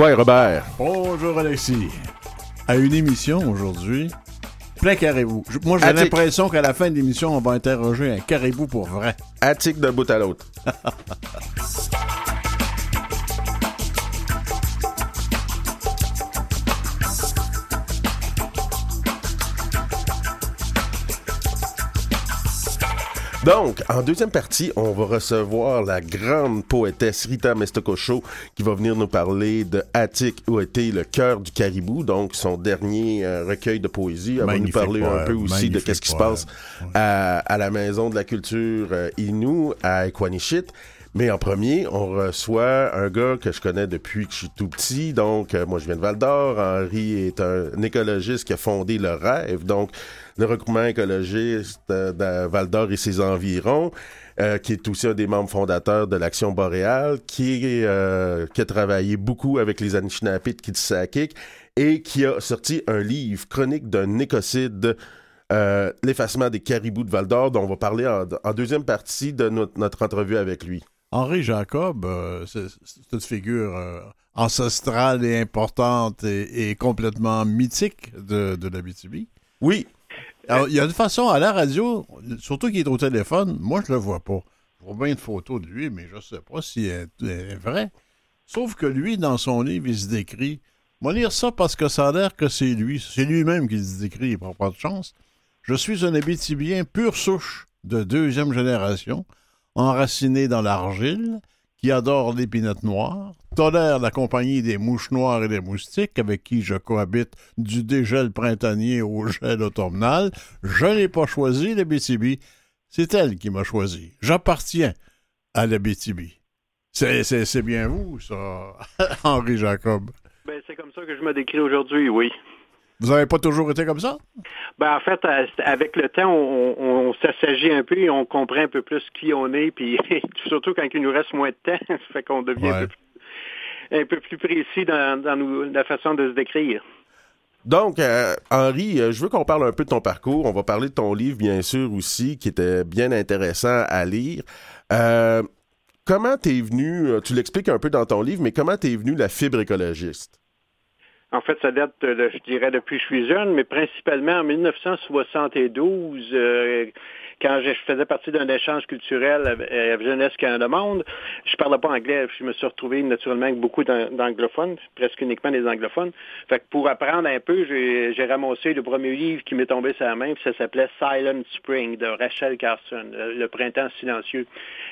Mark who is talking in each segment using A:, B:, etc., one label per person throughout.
A: Quoi, Robert?
B: Bonjour, Alexis. À une émission aujourd'hui, plein caribou. Moi, j'ai l'impression qu'à la fin de l'émission, on va interroger un caribou pour vrai.
A: Attique d'un bout à l'autre. Donc, en deuxième partie, on va recevoir la grande poétesse Rita Mestokosho qui va venir nous parler de Attic où était le cœur du caribou, donc son dernier euh, recueil de poésie. Elle va nous parler un peu aussi de qu'est-ce qui se passe à, la Maison de la Culture euh, Innu à Equanichit. Mais en premier, on reçoit un gars que je connais depuis que je suis tout petit. Donc, euh, moi, je viens de Val d'Or. Henri est un écologiste qui a fondé le rêve. Donc, le regroupement écologiste de Val d'Or et ses environs, euh, qui est aussi un des membres fondateurs de l'Action boréale, qui, euh, qui a travaillé beaucoup avec les Anishinaabe de Kitsakik et qui a sorti un livre, Chronique d'un écocide, euh, l'effacement des caribous de Val d'Or, dont on va parler en, deuxième partie de notre, entrevue avec lui.
B: Henri Jacob, c'est une figure ancestrale et importante et, complètement mythique de, de l'Abitibi.
A: Oui,
B: il y a une façon, à la radio, surtout qu'il est au téléphone, moi, je le vois pas. Je vois bien une photo de lui, mais je ne sais pas si elle est vraie. Sauf que lui, dans son livre, il se décrit. Moi, lire ça parce que ça a l'air que c'est lui. C'est lui-même qui se décrit, il prend pas de chance. Je suis un Abitibien pure souche de deuxième génération, enraciné dans l'argile, qui adore l'épinette noire, tolère la compagnie des mouches noires et des moustiques avec qui je cohabite du dégel printanier au gel automnal, je n'ai pas choisi la BTB. C'est elle qui m'a choisi. J'appartiens à la BTB. C'est bien vous, ça, Henri Jacob.
C: Ben, c'est comme ça que je me décris aujourd'hui, oui.
B: Vous n'avez pas toujours été comme ça?
C: Ben, en fait, euh, avec le temps, on, s'assagit un peu et on comprend un peu plus qui on est, puis surtout quand il nous reste moins de temps, ça fait qu'on devient un, peu plus, précis dans, la façon de se décrire.
A: Donc, euh, Henri, euh, je veux qu'on parle un peu de ton parcours. On va parler de ton livre, bien sûr, aussi, qui était bien intéressant à lire. comment t'es venu, tu l'expliques un peu dans ton livre, mais comment t'es venu la fibre écologiste?
C: En fait, ça date, je dirais, depuis que je suis jeune, mais principalement en 1972, euh, quand je faisais partie d'un échange culturel à Jeunesse Canada Monde. Je parlais pas anglais. Je me suis retrouvé naturellement avec beaucoup d'anglophones, presque uniquement des anglophones. Fait que pour apprendre un peu, j'ai ramassé le premier livre qui m'est tombé sur la main, puis ça s'appelait Silent Spring de Rachel Carson, le, printemps silencieux.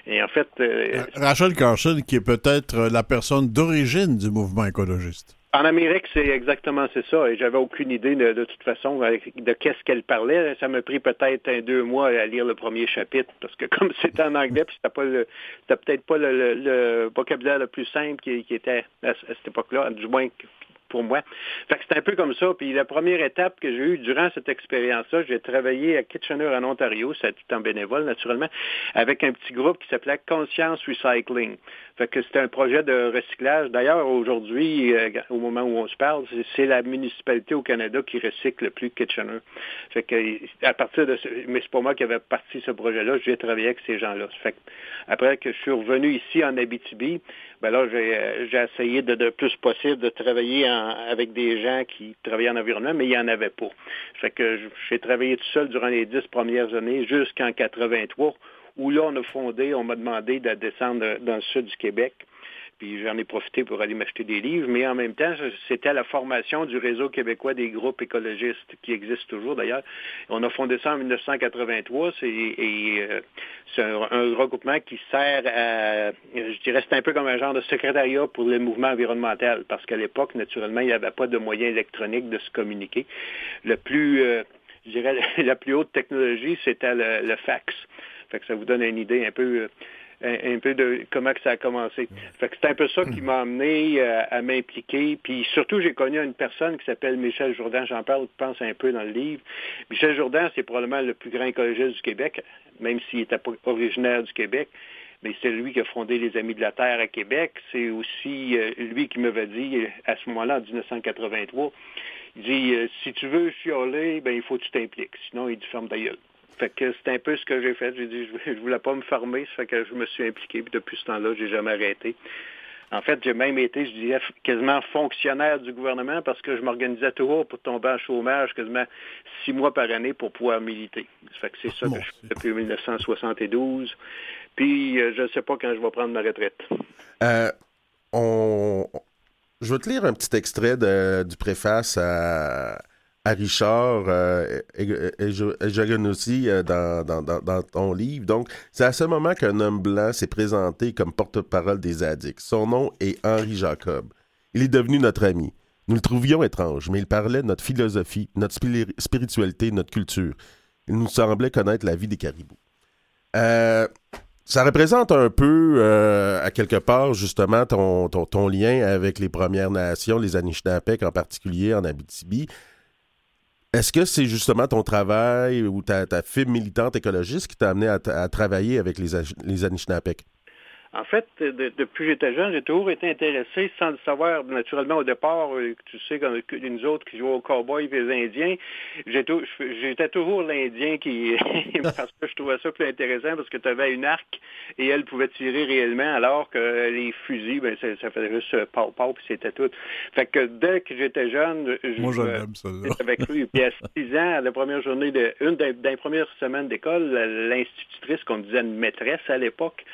C: Et en fait... Euh,
B: Rachel Carson, qui est peut-être la personne d'origine du mouvement écologiste.
C: En Amérique, c'est exactement c'est ça. Et j'avais aucune idée de, toute façon de qu'est-ce qu'elle parlait. Ça m'a pris peut-être un deux mois à lire le premier chapitre parce que comme c'était en anglais, puis c'était pas le, peut-être pas le, vocabulaire le plus simple qui, était à, cette époque-là, du moins pour moi. Fait que c'est un peu comme ça. Puis la première étape que j'ai eue durant cette expérience-là, j'ai travaillé à Kitchener en Ontario, c'est tout en bénévole naturellement, avec un petit groupe qui s'appelait Conscience Recycling. Fait que c'était un projet de recyclage. D'ailleurs, aujourd'hui, euh, au moment où on se parle, c'est la municipalité au Canada qui recycle le plus Kitchener. Fait que à partir de ce, mais c'est pas moi qui avait parti ce projet-là, j'ai travaillé avec ces gens-là. Fait que, après que je suis revenu ici en Abitibi, ben là, j'ai euh, essayé de, de plus possible de travailler avec des gens qui travaillaient en environnement, mais il n'y en avait pas. Fait que j'ai travaillé tout seul durant les dix premières années jusqu'en 83 où là, on a fondé, on m'a demandé de descendre dans le sud du Québec. Puis j'en ai profité pour aller m'acheter des livres, mais en même temps, c'était la formation du réseau québécois des groupes écologistes, qui existe toujours d'ailleurs. On a fondé ça en 1983, et euh, c'est un, regroupement qui sert à, je dirais, c'est un peu comme un genre de secrétariat pour le mouvement environnemental, parce qu'à l'époque, naturellement, il n'y avait pas de moyens électroniques de se communiquer. Le plus, euh, je dirais, la plus haute technologie, c'était le fax. Fait que ça vous donne une idée un peu euh, un, peu de comment que ça a commencé. Fait que c'est un peu ça qui m'a amené euh, à m'impliquer. Puis surtout, j'ai connu une personne qui s'appelle Michel Jourdain. J'en parle, je pense un peu dans le livre. Michel Jourdain, c'est probablement le plus grand écologiste du Québec, même s'il n'était pas originaire du Québec. Mais c'est lui qui a fondé les Amis de la Terre à Québec. C'est aussi euh, lui qui m'avait dit, à ce moment-là, en 1983, il dit, si tu veux chialer, ben il faut que tu t'impliques. Sinon, il dit, ferme ta gueule. Fait que c'est un peu ce que j'ai fait. J'ai dit, je, voulais pas me former, ça fait que je me suis impliqué. Puis depuis ce temps-là, j'ai jamais arrêté. En fait, j'ai même été, je dirais, quasiment fonctionnaire du gouvernement parce que je m'organisais toujours pour tomber en chômage quasiment six mois par année pour pouvoir militer. Ça fait que c'est ça que je fais depuis 1972. Puis, euh, je ne sais pas quand je vais prendre ma retraite.
A: Euh, on... Je vais te lire un petit extrait du préface à, Richard euh, aussi euh, dans, ton livre. Donc, c'est à ce moment qu'un homme blanc s'est présenté comme porte-parole des addicts. Son nom est Henri Jacob. Il est devenu notre ami. Nous le trouvions étrange, mais il parlait de notre philosophie, notre spiritualité, notre culture. Il nous semblait connaître la vie des caribous. Euh, ça représente un peu, euh, à quelque part, justement, ton, ton, lien avec les Premières Nations, les Anishinaabeg en particulier en Abitibi. Est-ce que c'est justement ton travail ou ta, ta fibre militante écologiste qui t'a amené à, travailler avec les, les?
C: En fait, depuis que j'étais jeune, j'ai toujours été intéressé, sans le savoir naturellement au départ, euh, tu sais, comme nous autres qui jouaient au cowboy et les Indiens, j'étais toujours l'Indien qui, parce que je trouvais ça plus intéressant parce que tu avais une arc et elle pouvait tirer réellement alors que les fusils, ben, ça, faisait juste euh, pau pau puis c'était tout. Fait que dès que j'étais jeune,
B: je ça,
C: avec lui. Puis à six ans, la première journée de, une des, des premières semaines d'école, l'institutrice qu'on disait une maîtresse à l'époque,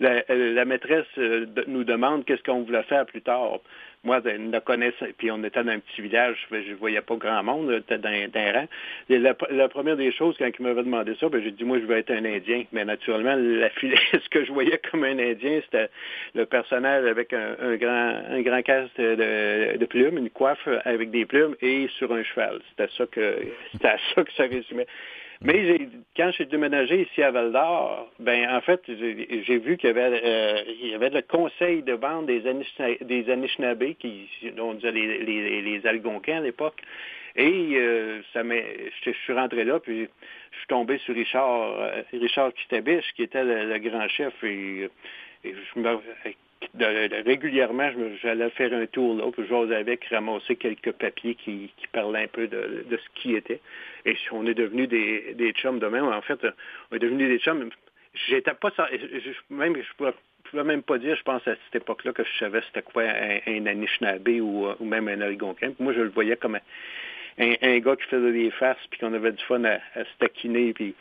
C: la, maîtresse euh, nous demande qu'est-ce qu'on voulait faire plus tard. Moi, ne connaissait, puis on était dans un petit village, je ne voyais pas grand monde, était dans, un rang. la, première des choses, quand il m'avait demandé ça, ben, j'ai dit, moi, je veux être un Indien. Mais naturellement, la, ce que je voyais comme un Indien, c'était le personnage avec un, grand, un grand casque de, plumes, une coiffe avec des plumes et sur un cheval. C'était ça que, c'était ça que ça résumait. Mais quand j'ai déménagé ici à Val d'Or, ben en fait, j'ai vu qu'il y avait euh, il y avait le conseil de vente des des Anishinaabe, qui on disait les, les, les Algonquins à l'époque. Et euh, ça je, suis rentré là, puis je suis tombé sur Richard euh, Richard Kitabiche, qui était le, grand chef, et, et je me, régulièrement, j'allais faire un tour là, puis j'osais avec ramasser quelques papiers qui, parlaient un peu de, ce qui était. Et on est devenus des, chums de même. En fait, on est devenus des chums. J'étais pas même je pouvais, pouvais même pas dire, je pense à cette époque-là que je savais c'était quoi un, un Anishinaabe ou, ou, même un Algonquin. Moi, je le voyais comme un, gars qui faisait des farces puis qu'on avait du fun à, se taquiner puis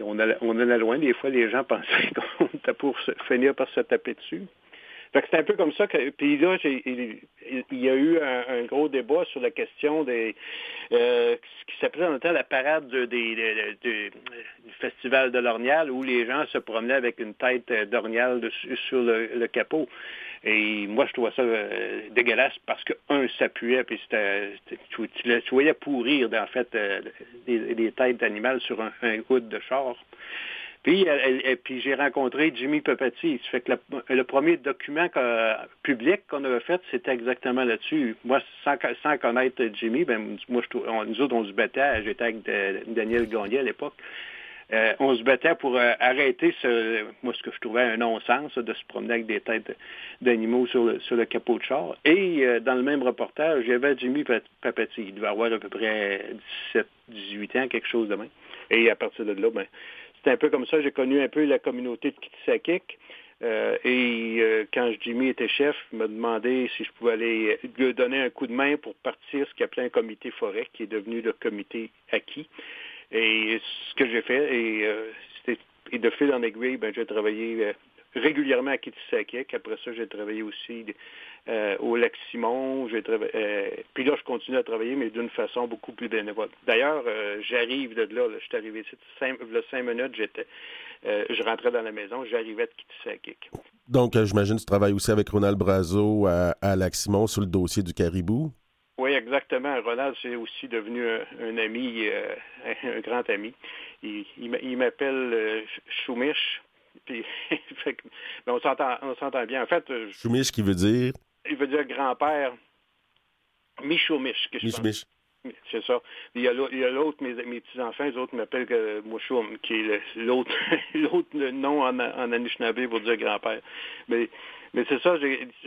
C: on allait, loin. Des fois, les gens pensaient qu'on était pour finir par se taper dessus. C'est un peu comme ça que. Puis là, il, y a eu un, gros débat sur la question des euh, ce qui s'appelait en temps la parade du festival de l'Ornial où les gens se promenaient avec une tête d'Ornial sur le, capot. Et moi, je trouvais ça euh, dégueulasse parce que, un, s'appuyait, puis c'était, tu, voyais pourrir, en fait, euh, des, têtes d'animal sur un, un de char. Puis, puis j'ai rencontré Jimmy Pepati. Ça fait que le, premier document public qu'on avait fait, c'était exactement là-dessus. Moi, sans, sans, connaître Jimmy, ben, moi, je, nous autres, on se battait. J'étais avec Daniel Gagné à l'époque. Euh, on se battait pour euh, arrêter ce, moi, ce que je trouvais un non-sens, de se promener avec des têtes d'animaux sur le, sur le capot de char. Et euh, dans le même reportage, avait Jimmy Papati. Il devait avoir à peu près 17, 18 ans, quelque chose de même. Et à partir de là, ben, c'est un peu comme ça, j'ai connu un peu la communauté de Kitsakik. Euh, et euh, quand Jimmy était chef, il m'a demandé si je pouvais aller lui donner un coup de main pour partir ce qu'il appelait un comité forêt, qui est devenu le comité acquis. Et ce que j'ai fait, et, euh, et de fil en aiguille, ben, j'ai travaillé régulièrement à Kitsakik. Après ça, j'ai travaillé aussi euh, au Lac Simon. Euh, puis là, je continue à travailler, mais d'une façon beaucoup plus bénévole. D'ailleurs, euh, j'arrive de là, Je suis arrivé ici, cinq, cinq minutes, j'étais, je rentrais dans la maison, j'arrivais de Kitsakik.
A: Donc, j'imagine que tu travailles aussi avec Ronald Brazo à, Lac Simon sur le dossier du caribou.
C: Oui, exactement. Ronald, c'est aussi devenu un, ami, un grand ami. Il, il m'appelle Choumiche. Puis, on s'entend bien. En fait.
A: Choumiche qui veut dire?
C: Il veut dire grand-père. Michoumiche.
A: Michoumiche.
C: C'est ça. Il y a l'autre, mes, mes petits-enfants, les autres m'appellent euh, Mouchoum, qui est l'autre l'autre nom en, en Anishinaabe pour dire grand-père. Mais mais c'est ça,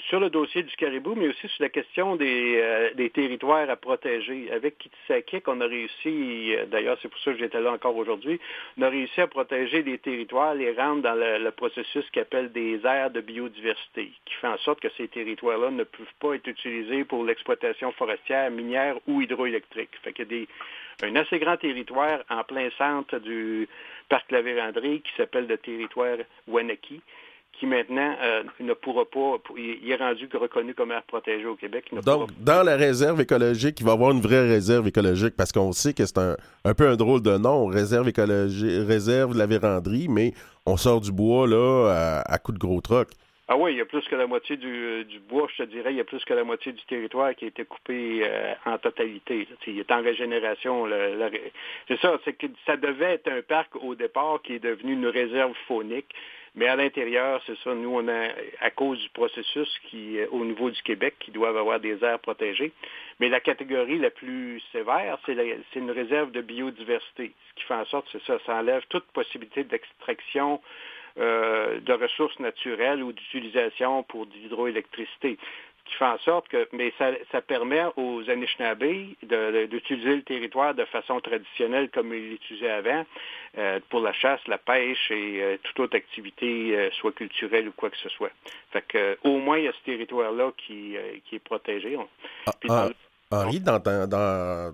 C: sur le dossier du caribou, mais aussi sur la question des, euh, territoires à protéger. Avec Kitsakik, on a réussi, euh, d'ailleurs c'est pour ça que j'étais là encore aujourd'hui, on a réussi à protéger des territoires, les rendre dans le, processus qu'on appelle des aires de biodiversité, qui fait en sorte que ces territoires-là ne peuvent pas être utilisés pour l'exploitation forestière, minière ou hydroélectrique. Fait qu'il y a des, un assez grand territoire en plein centre du parc La Vérandrie qui s'appelle le territoire Wanaki qui maintenant euh, ne pourra pas, il est rendu reconnu comme aire protégée au Québec.
A: Donc, dans la réserve écologique, il va y avoir une vraie réserve écologique parce qu'on sait que c'est un, un, peu un drôle de nom, réserve écologique, réserve de la véranderie, mais on sort du bois là à, coup de gros troc.
C: Ah oui, il y a plus que la moitié du, bois, je te dirais, il y a plus que la moitié du territoire qui a été coupé euh, en totalité. Il est en régénération. c'est ça, c'est que ça devait être un parc au départ qui est devenu une réserve faunique. Mais à l'intérieur, c'est ça, nous, on a, à cause du processus qui, euh, au niveau du Québec, qui doivent avoir des aires protégées. Mais la catégorie la plus sévère, c'est une réserve de biodiversité. Ce qui fait en sorte, c'est ça, ça enlève toute possibilité d'extraction euh, de ressources naturelles ou d'utilisation pour de l'hydroélectricité qui fait en sorte que, mais ça, permet aux Anishinaabe d'utiliser le territoire de façon traditionnelle comme ils l'utilisaient avant, euh, pour la chasse, la pêche et euh, toute autre activité, euh, soit culturelle ou quoi que ce soit. Fait que, au moins, il y a ce territoire-là qui, qui, est protégé.
A: Ah, ah, Henri, dans, dans,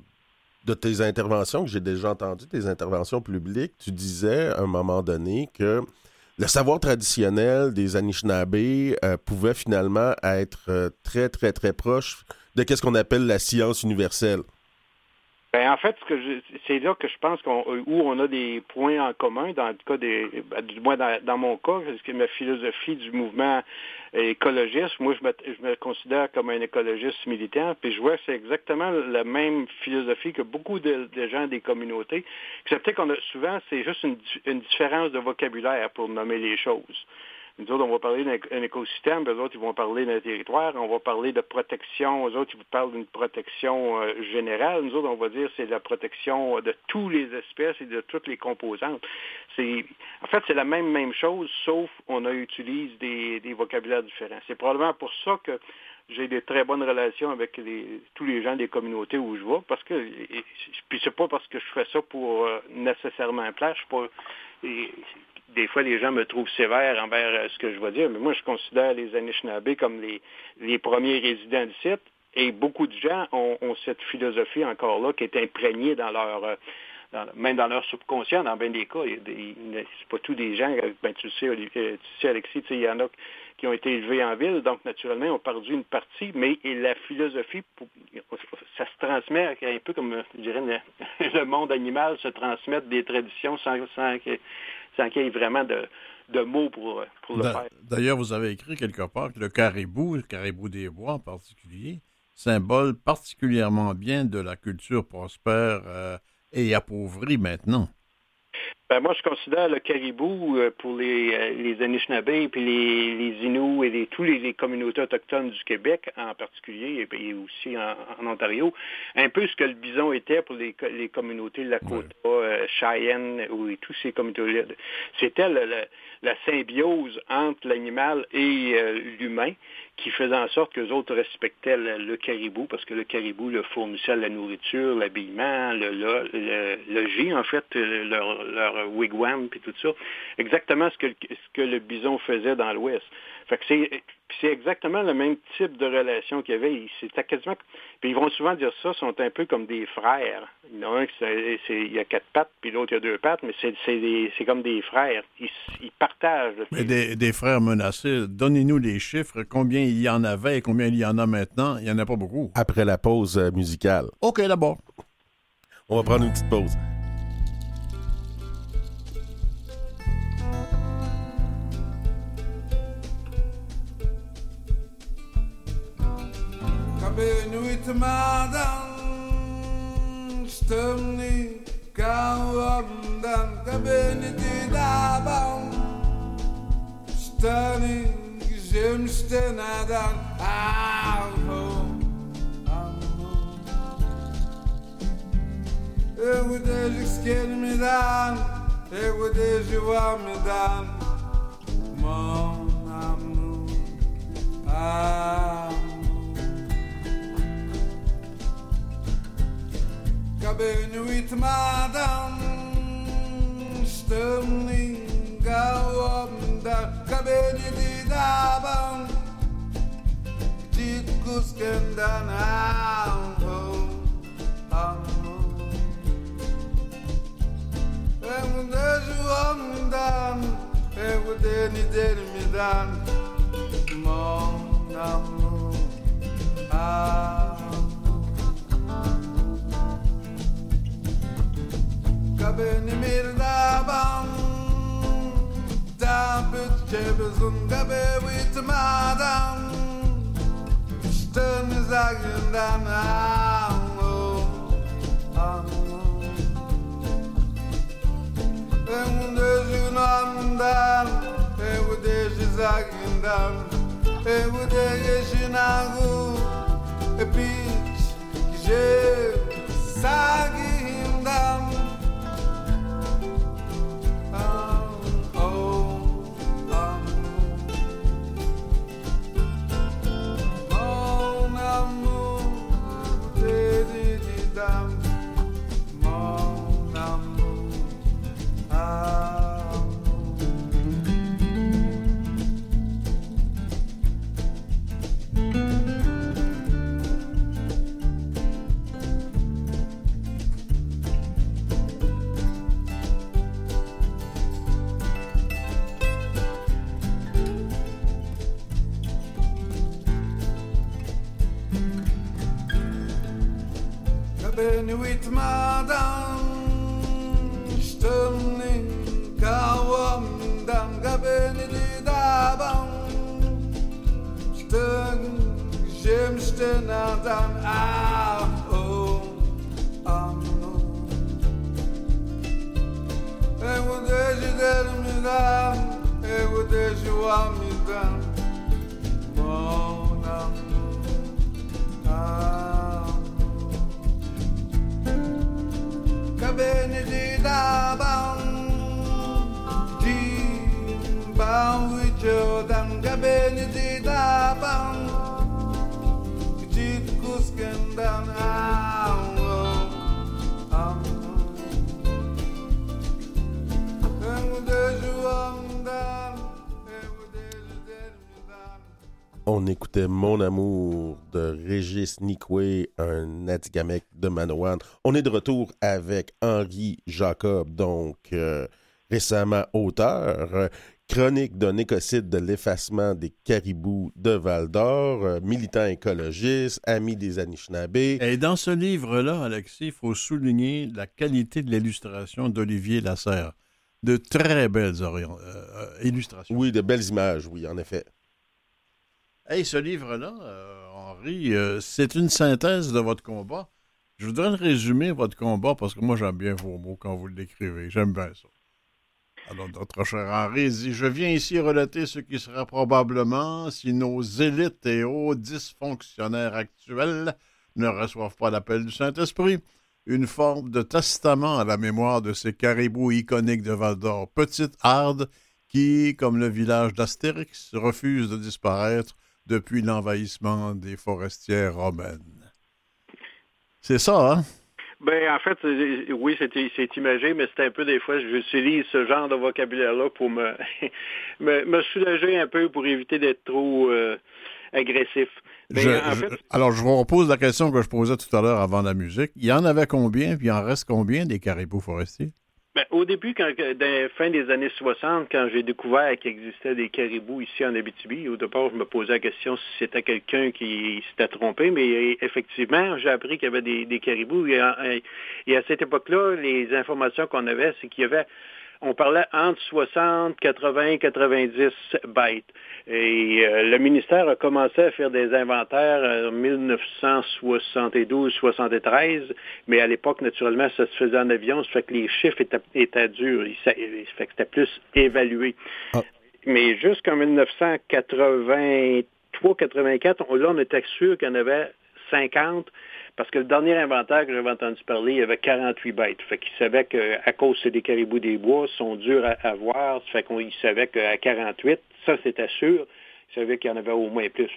A: de tes interventions que j'ai déjà entendues, tes interventions publiques, tu disais à un moment donné que le savoir traditionnel des Anishinaabe euh, pouvait finalement être euh, très, très, très proche de ce qu'on appelle la science universelle.
C: Ben, en fait, c'est là que je pense qu'on, où on a des points en commun, dans le cas des, ben, du moins dans, mon cas, parce que ma philosophie du mouvement écologiste, moi je me, je me considère comme un écologiste militant, puis je vois que c'est exactement la même philosophie que beaucoup de, gens des communautés, excepté qu'on a souvent, c'est juste une différence de vocabulaire pour nommer les choses. Nous autres, on va parler d'un écosystème, eux autres, ils vont parler d'un territoire, on va parler de protection, eux autres, ils vous parlent d'une protection euh, générale. Nous autres, on va dire c'est la protection de toutes les espèces et de toutes les composantes. C'est, en fait, c'est la même, même chose, sauf on utilise des, des vocabulaires différents. C'est probablement pour ça que j'ai des très bonnes relations avec tous les gens des communautés où je vais, parce que, puis c'est pas parce que je fais ça pour euh, nécessairement plaire, je suis pas, des fois, les gens me trouvent sévère envers euh, ce que je vais dire, mais moi, je considère les Anishinaabe comme les, les premiers résidents du site. Et beaucoup de gens ont, cette philosophie encore là qui est imprégnée dans leur, euh, même dans leur subconscient, dans bien des cas. C'est pas tous des gens, euh, ben, tu sais, tu sais, Alexis, il y en a qui ont été élevés en ville, donc naturellement, ont perdu une partie, mais la philosophie, ça se transmet un peu comme, je dirais, le, monde animal se transmet des traditions sans, sans, sans qu'il y ait vraiment de, mots pour, le faire.
B: D'ailleurs, vous avez écrit quelque part que le caribou, le caribou des bois en particulier, symbole particulièrement bien de la culture prospère euh, et appauvrie maintenant.
C: Ben, moi, je considère le caribou euh, pour les, euh, les Anishinaabe et puis les, les Inuits et les, tous les, communautés autochtones du Québec en particulier et, aussi en, Ontario, un peu ce que le bison était pour les, les communautés de la Côte euh, Cheyenne ou tous ces communautés-là. C'était la symbiose entre l'animal et l'humain qui faisait en sorte que les autres respectaient le, caribou, parce que le caribou leur fournissait la nourriture, l'habillement, le, le, logis, en fait, leur, leur wigwam, puis tout ça. Exactement ce que, ce que le bison faisait dans l'Ouest. Fait que c'est c'est exactement le même type de relation qu'il y avait. C'était quasiment. Puis ils vont souvent dire ça, sont un peu comme des frères. Il y en a un qui il y a quatre pattes, puis l'autre il y a deux pattes, mais c'est comme des frères. Ils, partagent.
B: Mais des, des, frères menacés. Donnez-nous les chiffres. Combien il y en avait et combien il y en a maintenant Il n'y en a pas beaucoup.
A: Après la pause euh, musicale.
B: OK, d'abord.
A: On va prendre une petite pause. Gitmeden stemni kavramdan da beni dilaban Stani
D: zemstenadan arho me, deji skelmeden, ego deji vamiden Mon amnu, amnu Jag bör nu i tmadan Stömninga omdar Jag bör nu i daban Dit kuskendan anvo Anvo Hem deju omdan Hem deni Mon amour Ah كابن ميردابا دابت جبزن قبي ويتمادا شتن زاقن دانا Eu dejo namdan, eu dejo zagindan, eu dejo nagu, e pitch, que je sagin. Jimsten adan Ah oh Ah no Eu deixo dele me dar Eu deixo a me dar Mon amour Ah Cabene di daban Di bang wijodan Cabene
A: On écoutait Mon amour de Régis Nikwe, un Atikamekw de Manawan. On est de retour avec Henri Jacob, donc euh, récemment auteur, euh, chronique d'un écocide de l'effacement des caribous de Val-d'Or, euh, militant écologiste, ami des Anishinabés.
B: Et dans ce livre-là, Alexis, il faut souligner la qualité de l'illustration d'Olivier Lasserre. De très belles euh, euh, illustrations.
A: Oui, de belles images, oui, en effet.
B: Hey, ce livre-là, euh, Henri, euh, c'est une synthèse de votre combat. Je voudrais le résumer, votre combat, parce que moi, j'aime bien vos mots quand vous l'écrivez. J'aime bien ça. Alors, notre cher Henri dit Je viens ici relater ce qui sera probablement si nos élites et hauts dysfonctionnaires actuels ne reçoivent pas l'appel du Saint-Esprit. Une forme de testament à la mémoire de ces caribous iconiques de Val d'Or, petites hardes qui, comme le village d'Astérix, refusent de disparaître depuis l'envahissement des forestières romaines. C'est ça, hein?
C: Ben, en fait, oui, c'est imagé, mais c'est un peu des fois, j'utilise ce genre de vocabulaire-là pour me, me, me soulager un peu pour éviter d'être trop euh, agressif.
B: Je-
C: en
B: je-
C: fait,
B: alors, je vous repose la question que je posais tout à l'heure avant la musique. Il y en avait combien, puis il en reste combien des caribous forestiers?
C: Ben, au début, quand, fin des années 60, quand j'ai découvert qu'il existait des caribous ici en Abitibi, au départ, je me posais la question si c'était quelqu'un qui s'était trompé, mais euh, effectivement, j'ai appris qu'il y avait des, caribous. À- et à cette époque-là, les informations qu'on avait, c'est qu'il y avait on parlait entre 60, 80, 90 bêtes. Et euh, le ministère a commencé à faire des inventaires en 1972-73, mais à l'époque, naturellement, ça se faisait en avion, ça fait que les chiffres étaient, étaient durs, ça, ça fait que c'était plus évalué.
A: Ah.
C: Mais jusqu'en 1983-84, là, on était sûr qu'il y en avait 50, Parce que le dernier inventaire que j'avais entendu parler, il y avait 48 bêtes. Fait qu'il savait qu'à cause des caribous des bois, sont durs à, avoir. Fait qu'il savait qu'à 48, ça c'était sûr, il savait qu'il y en avait au moins plus.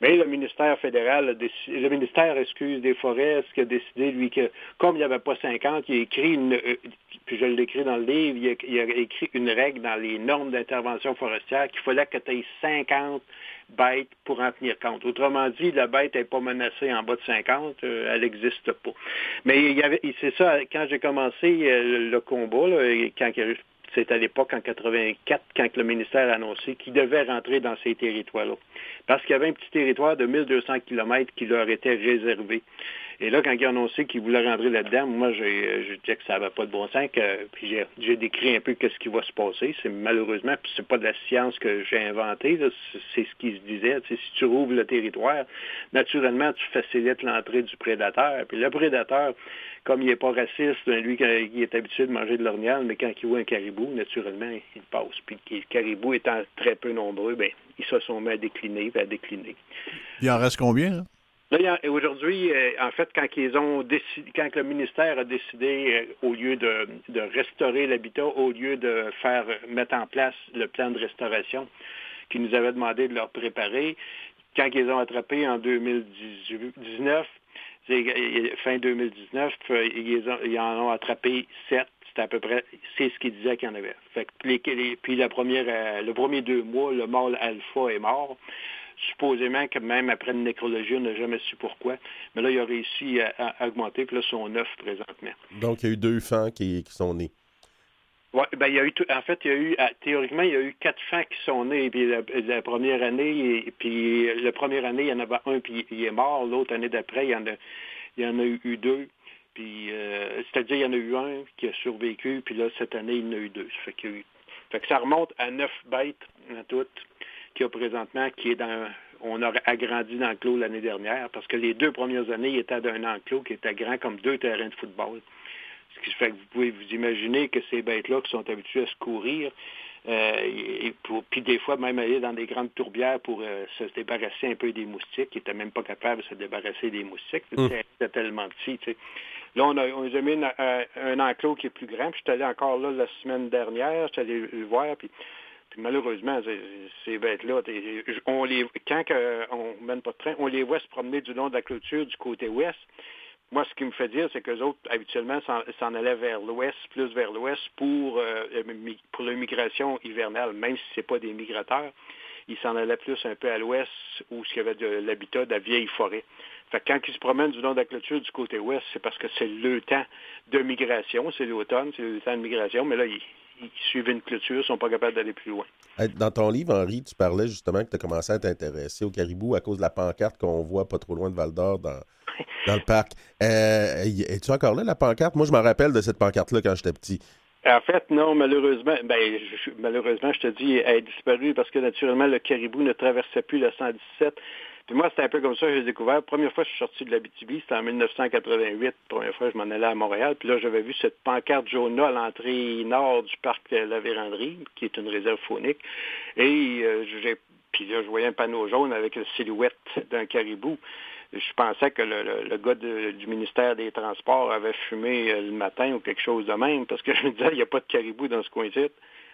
C: Mais le ministère fédéral, a le ministère, excuse, des forêts, qui a décidé, lui, que comme il n'y avait pas 50, il a écrit une, euh, puis je l'écris dans le livre, il a, il a, écrit une règle dans les normes d'intervention forestière qu'il fallait que tu aies 50 bête pour en tenir compte. Autrement dit, la bête n'est pas menacée en bas de 50, euh, elle n'existe pas. Mais il y avait, c'est ça, quand j'ai commencé euh, le combat, là, quand c'est à l'époque, en 84, quand le ministère a annoncé qu'il devait rentrer dans ces territoires-là. Parce qu'il y avait un petit territoire de 1200 km qui leur était réservé. Et là, quand il a annoncé qu'il voulait rentrer là-dedans, moi, j'ai dit que ça n'avait pas de bon sens. puis j'ai décrit un peu qu'est-ce qui va se passer. C'est malheureusement, puis c'est pas de la science que j'ai inventée. C'est ce qui se disait. si tu rouvres le territoire, naturellement, tu facilites l'entrée du prédateur. Puis le prédateur, comme il n'est pas raciste, ben, lui, il est habitué de manger de l'orignal, mais quand il voit un caribou, naturellement, il passe. Puis le caribou étant très peu nombreux, ben, ils se sont mis à décliner, à décliner.
B: Il en reste combien, là?
C: Aujourd'hui, euh, en fait, quand ils ont décidé, quand le ministère a décidé, euh, au lieu de, restaurer l'habitat, au lieu de faire mettre en place le plan de restauration qu'ils nous avaient demandé de leur préparer, quand ils ont attrapé en 2019, fin 2019, euh, ils, en ont attrapé sept. À peu près, c'est ce qu'ils disaient qu'il y en avait. Fait puis la première, le premier deux mois, le mâle alpha est mort supposément que même après une nécrologie, on n'a jamais su pourquoi. Mais là, il a réussi à, augmenter, puis là, ils sont neuf présentement.
A: Donc, il y a eu deux fans qui, sont nés.
C: Oui, ben, il y a eu en fait, il y a eu, théoriquement, il y a eu quatre fans qui sont nés. Puis la, première année, et, puis la première année, il y en avait un, puis il est mort. L'autre année d'après, il y en a, il y en a eu deux. Puis, euh, c'est-à-dire, il y en a eu un qui a survécu, puis là, cette année, il y en a eu deux. Ça fait, que, fait que ça remonte à neuf bêtes en toutes qu'il y a présentement, qui est dans. On a agrandi l'enclos l'année dernière, parce que les deux premières années, il était dans un enclos qui était grand comme deux terrains de football. Ce qui fait que vous pouvez vous imaginer que ces bêtes-là qui sont habituées à se courir, euh, et pour, puis des fois même aller dans des grandes tourbières pour euh, se débarrasser un peu des moustiques, qui n'étaient même pas capables de se débarrasser des moustiques. Mmh. C'était tellement petit. Tu sais. Là, on a, on a mis un, enclos qui est plus grand. Puis je suis allé encore là la semaine dernière, je suis allé le voir, puis malheureusement, ces bêtes-là, on les, quand on mène pas de train, on les voit se promener du long de la clôture du côté ouest. Moi, ce qui me fait dire, c'est que les autres, habituellement, s'en allaient vers l'ouest, plus vers l'ouest, pour, euh, pour la migration hivernale, même si ce n'est pas des migrateurs. Ils s'en allaient plus un peu à l'ouest, où il y avait de l'habitat de la vieille forêt. Fait quand ils se promènent du long de la clôture du côté ouest, c'est parce que c'est le temps de migration, c'est l'automne, c'est le temps de migration, mais là, ils, ils suivent une clôture, ne sont pas capables d'aller plus loin.
A: Dans ton livre, Henri, tu parlais justement que tu as commencé à t'intéresser au caribou à cause de la pancarte qu'on voit pas trop loin de Val d'Or dans, dans le parc. Euh, Es-tu encore là, la pancarte? Moi, je me rappelle de cette pancarte-là quand j'étais petit.
C: En fait, non, malheureusement, ben, je, malheureusement, je te dis, elle est disparue parce que naturellement, le caribou ne traversait plus le 117 puis moi, c'était un peu comme ça que j'ai découvert. Première fois que je suis sorti de la BTB, c'était en 1988. La première fois, je m'en allais à Montréal. Puis là, j'avais vu cette pancarte jaune-là à l'entrée nord du parc de la Vérandrie, qui est une réserve faunique. Et euh, j'ai puis là, je voyais un panneau jaune avec la silhouette d'un caribou. Je pensais que le, gars du ministère des Transports avait fumé euh, le matin ou quelque chose de même, parce que je me disais, il n'y a pas de caribou dans ce coin-ci.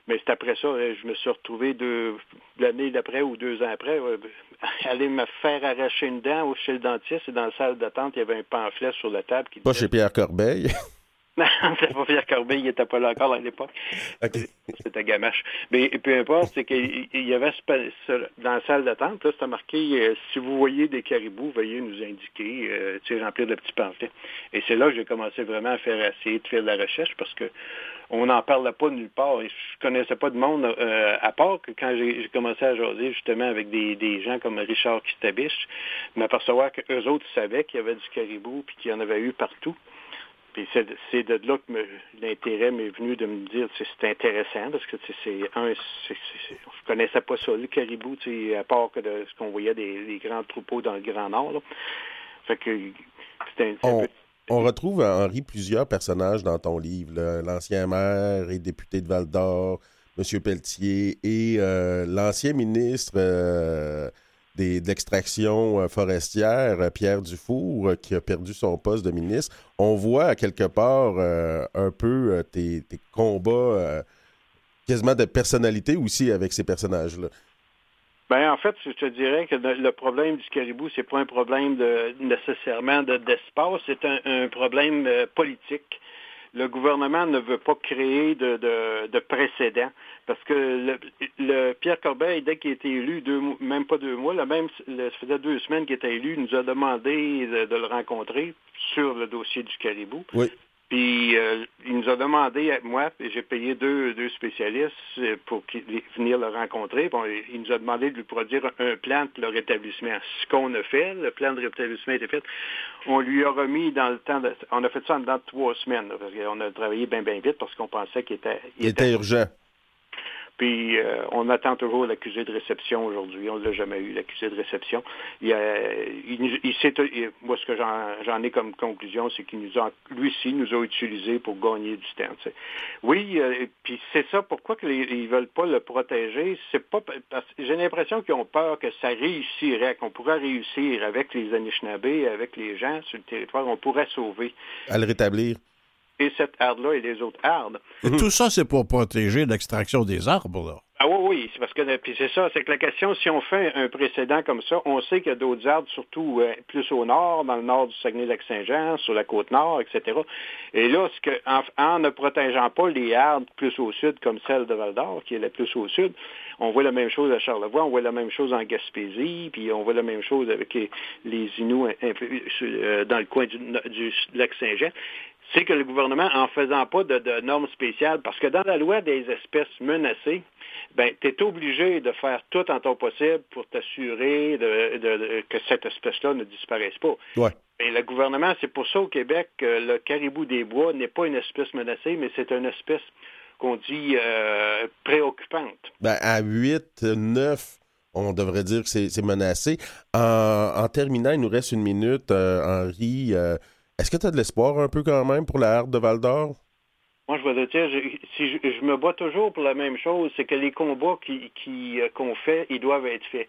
C: Mais c'est après ça, euh, je me suis retrouvé deux, l'année d'après ou deux ans après, aller me faire arracher une dent chez le dentiste et dans la salle d'attente, il y avait un pamphlet sur la table qui
A: Pas chez Pierre Corbeil.
C: Non, c'était pas Pierre Corbeil, il n'était pas là encore à l'époque. C'était Gamache. Mais peu importe, c'est qu'il y avait dans la salle d'attente, c'était marqué euh, si vous voyez des caribous, veuillez nous indiquer, euh, tu sais, remplir de petits pamphlets. Et c'est là que j'ai commencé vraiment à faire essayer de faire de la recherche parce que on n'en parlait pas nulle part. Et je connaissais pas de monde, euh, à part que quand j'ai commencé à jaser justement avec des, gens comme Richard Kistabiche, m'apercevoir qu'eux autres savaient qu'il y avait du caribou puis qu'il y en avait eu partout. Puis c'est de là que l'intérêt m'est venu de me dire que c'est intéressant parce que c'est un, je connaissais pas ça, le caribou, à part que de ce qu'on voyait des, grands troupeaux dans le Grand Nord. Fait que
A: c'était un, peu on retrouve, Henri, plusieurs personnages dans ton livre. L'ancien maire et député de Val-d'Or, M. Pelletier, et euh, l'ancien ministre euh, des, de l'extraction euh, forestière, euh, Pierre Dufour, euh, qui a perdu son poste de ministre. On voit quelque part un peu tes, combats quasiment de personnalité aussi avec ces personnages-là.
C: Ben, en fait, je te dirais que le problème du caribou, c'est pas un problème de, nécessairement de- d'espace, c'est un, un problème politique. Le gouvernement ne veut pas créer de, de, de précédent parce que le, le Pierre Corbeil, dès qu'il a été élu, deux, même pas deux mois, là, même ça faisait deux semaines qu'il était élu, il nous a demandé de, de le rencontrer sur le dossier du caribou.
A: Oui.
C: Puis euh, il nous a demandé, à moi, et j'ai payé deux, deux spécialistes euh, pour venir le rencontrer. Bon, il nous a demandé de lui produire un plan de le rétablissement. Ce qu'on a fait, le plan de rétablissement a été fait. On lui a remis dans le temps, de, on a fait ça en dedans de trois semaines, là, parce qu'on a travaillé bien, bien vite parce qu'on pensait qu'il était,
A: Il était urgent.
C: Puis euh, on attend toujours l'accusé de réception aujourd'hui. On ne l'a jamais eu, l'accusé de réception. Il, moi, ce que j'en ai comme conclusion, c'est qu'il nous a, lui aussi, nous a utilisés pour gagner du temps. Oui, euh, puis c'est ça. Pourquoi que les- ils veulent pas le protéger? C'est pas j'ai l'impression qu'ils ont peur que ça réussirait, qu'on pourrait réussir avec les Anishinaabe, avec les gens sur le territoire, on pourrait sauver
A: À le rétablir.
C: Et cette harde-là et les autres hardes.
B: Et tout ça, c'est pour protéger l'extraction des arbres, là.
C: Ah oui, oui, c'est parce que puis c'est ça, c'est que la question, si on fait un précédent comme ça, on sait qu'il y a d'autres arbres, surtout euh, plus au nord, dans le nord du Saguenay-Lac-Saint-Jean, sur la côte nord, etc. Et là, ce que, en, en ne protégeant pas les arbres plus au sud, comme celle de Val-d'Or, qui est la plus au sud, on voit la même chose à Charlevoix, on voit la même chose en Gaspésie, puis on voit la même chose avec les, les Inuits euh, dans le coin du, du lac Saint-Jean c'est que le gouvernement, en faisant pas de, de normes spéciales, parce que dans la loi des espèces menacées, ben, tu es obligé de faire tout en ton possible pour t'assurer de, que cette espèce-là ne disparaisse pas.
A: Ouais.
C: Et le gouvernement, c'est pour ça au Québec que le caribou des bois n'est pas une espèce menacée, mais c'est une espèce qu'on dit euh, préoccupante.
A: Ben, à 8, 9, on devrait dire que c'est c'est menacé. En, en terminant, il nous reste une minute. euh, Henri, euh, est-ce que tu as de l'espoir un peu quand même pour la harde de Val d'Or?
C: Moi, je vais te dire, je, si je, me bats toujours pour la même chose, c'est que les combats qui- qui, euh, qu'on fait, ils doivent être faits.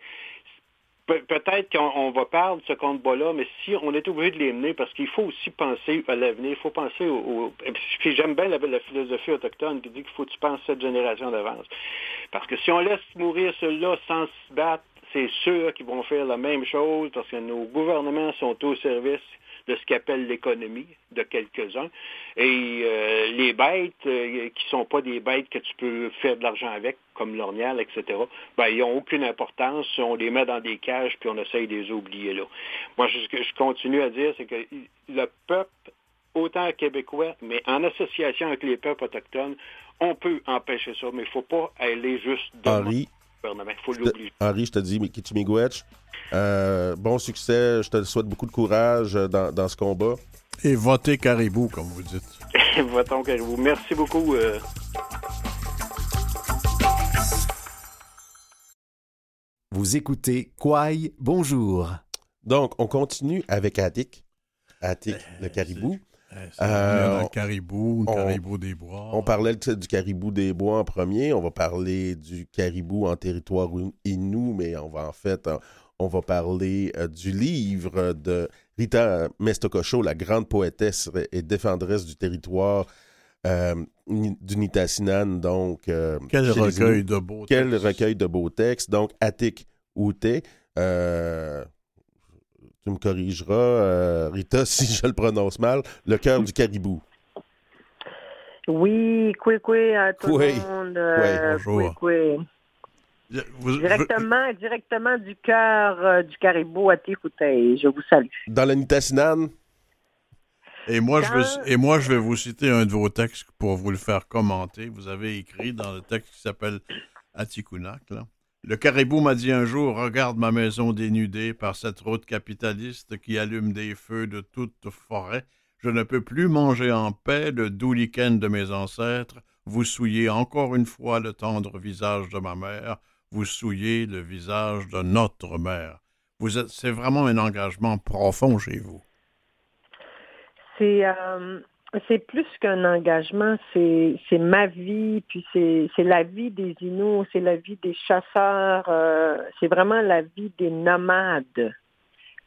C: Pe- Peut-être qu'on on va perdre ce combat-là, mais si on est obligé de les mener, parce qu'il faut aussi penser à l'avenir, il faut penser au... j'aime bien la, la philosophie autochtone qui dit qu'il faut que tu penses cette génération d'avance. Parce que si on laisse mourir ceux-là sans se battre, c'est sûr qu'ils vont faire la même chose, parce que nos gouvernements sont au service de ce qu'appelle l'économie de quelques-uns. Et euh, les bêtes euh, qui sont pas des bêtes que tu peux faire de l'argent avec, comme l'ornial, etc., ben, ils n'ont aucune importance. On les met dans des cages, puis on essaye de les oublier là. Moi, ce que je continue à dire, c'est que le peuple, autant québécois, mais en association avec les peuples autochtones, on peut empêcher ça, mais il ne faut pas aller juste
A: Henri,
C: gouvernement. Il faut.
A: Henri, je te dis, Miigwech, euh, bon succès. Je te souhaite beaucoup de courage euh, dans, dans ce combat.
B: Et voter caribou, comme vous dites.
C: Votons caribou. Merci beaucoup. euh,
E: Vous écoutez Quaille, bonjour.
A: Donc, on continue avec Attic. Attic, le caribou.
B: Euh, le
A: on-
B: caribou, le
A: on-
B: caribou des bois.
A: On parlait du caribou des bois en premier. On va parler du caribou en territoire inou, mais on va en fait, euh, on va parler euh, du livre de Rita Mestokosho, la grande poétesse et défendresse du territoire euh, du Nitassinan. Donc, euh,
B: Quel
A: les
B: recueil de beaux
A: Quel
B: textes.
A: recueil de beaux textes. Donc, Attic Outé. Tu me corrigeras, euh, Rita, si je le prononce mal. Le cœur du caribou.
F: Oui, coué, coué à tout
A: Coué.
F: le monde. euh,
B: Bonjour.
F: coué, coué.
B: Je- vous-
F: Directement, directement du cœur euh, du caribou à Ticoutey. Je vous salue.
A: Dans le Nitassinan,
B: Et moi, je
F: Quand-
B: vais, et moi, je vais vous citer un de vos textes pour vous le faire commenter. Vous avez écrit dans le texte qui s'appelle Atikunak. Là. Le caribou m'a dit un jour Regarde ma maison dénudée par cette route capitaliste qui allume des feux de toute forêt. Je ne peux plus manger en paix le doux lichen de mes ancêtres. Vous souillez encore une fois le tendre visage de ma mère. Vous souillez le visage de notre mère. Vous êtes, c'est vraiment un engagement profond chez vous.
F: C'est, euh, c'est plus qu'un engagement, c'est ma vie, puis c'est la vie des Inuits, c'est la vie des chasseurs, euh, c'est vraiment la vie des nomades.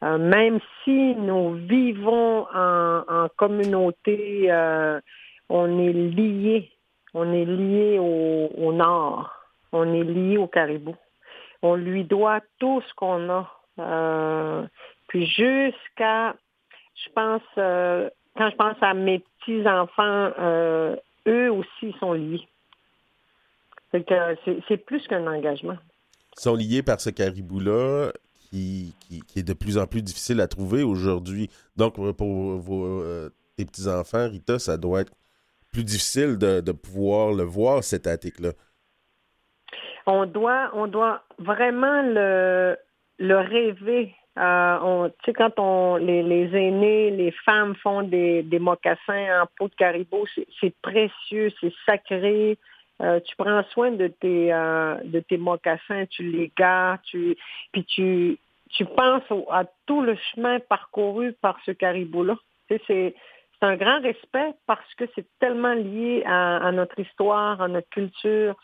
F: Euh, même si nous vivons en, en communauté, euh, on est liés, on est liés au, au nord, on est liés au caribou. On lui doit tout ce qu'on a. Euh, puis jusqu'à, je pense, euh, quand je pense à mes petits-enfants, euh, eux aussi sont liés. Que c'est plus qu'un engagement.
A: Ils sont liés par ce caribou-là qui, qui, qui est de plus en plus difficile à trouver aujourd'hui. Donc, euh, pour vos, euh, tes petits-enfants, Rita, ça doit être plus difficile de, de pouvoir le voir, cet attique-là.
F: On doit, on doit vraiment le, le rêver. Euh, tu sais, quand on, les, aînés, les femmes font des, mocassins en peau de caribou, c'est- précieux, c'est sacré. Euh, tu prends soin de tes, euh, de tes mocassins, tu les gardes, tu, puis tu, tu penses à tout le chemin parcouru par ce caribou-là. C'est, c'est un grand respect parce que c'est tellement lié à notre histoire, à notre culture,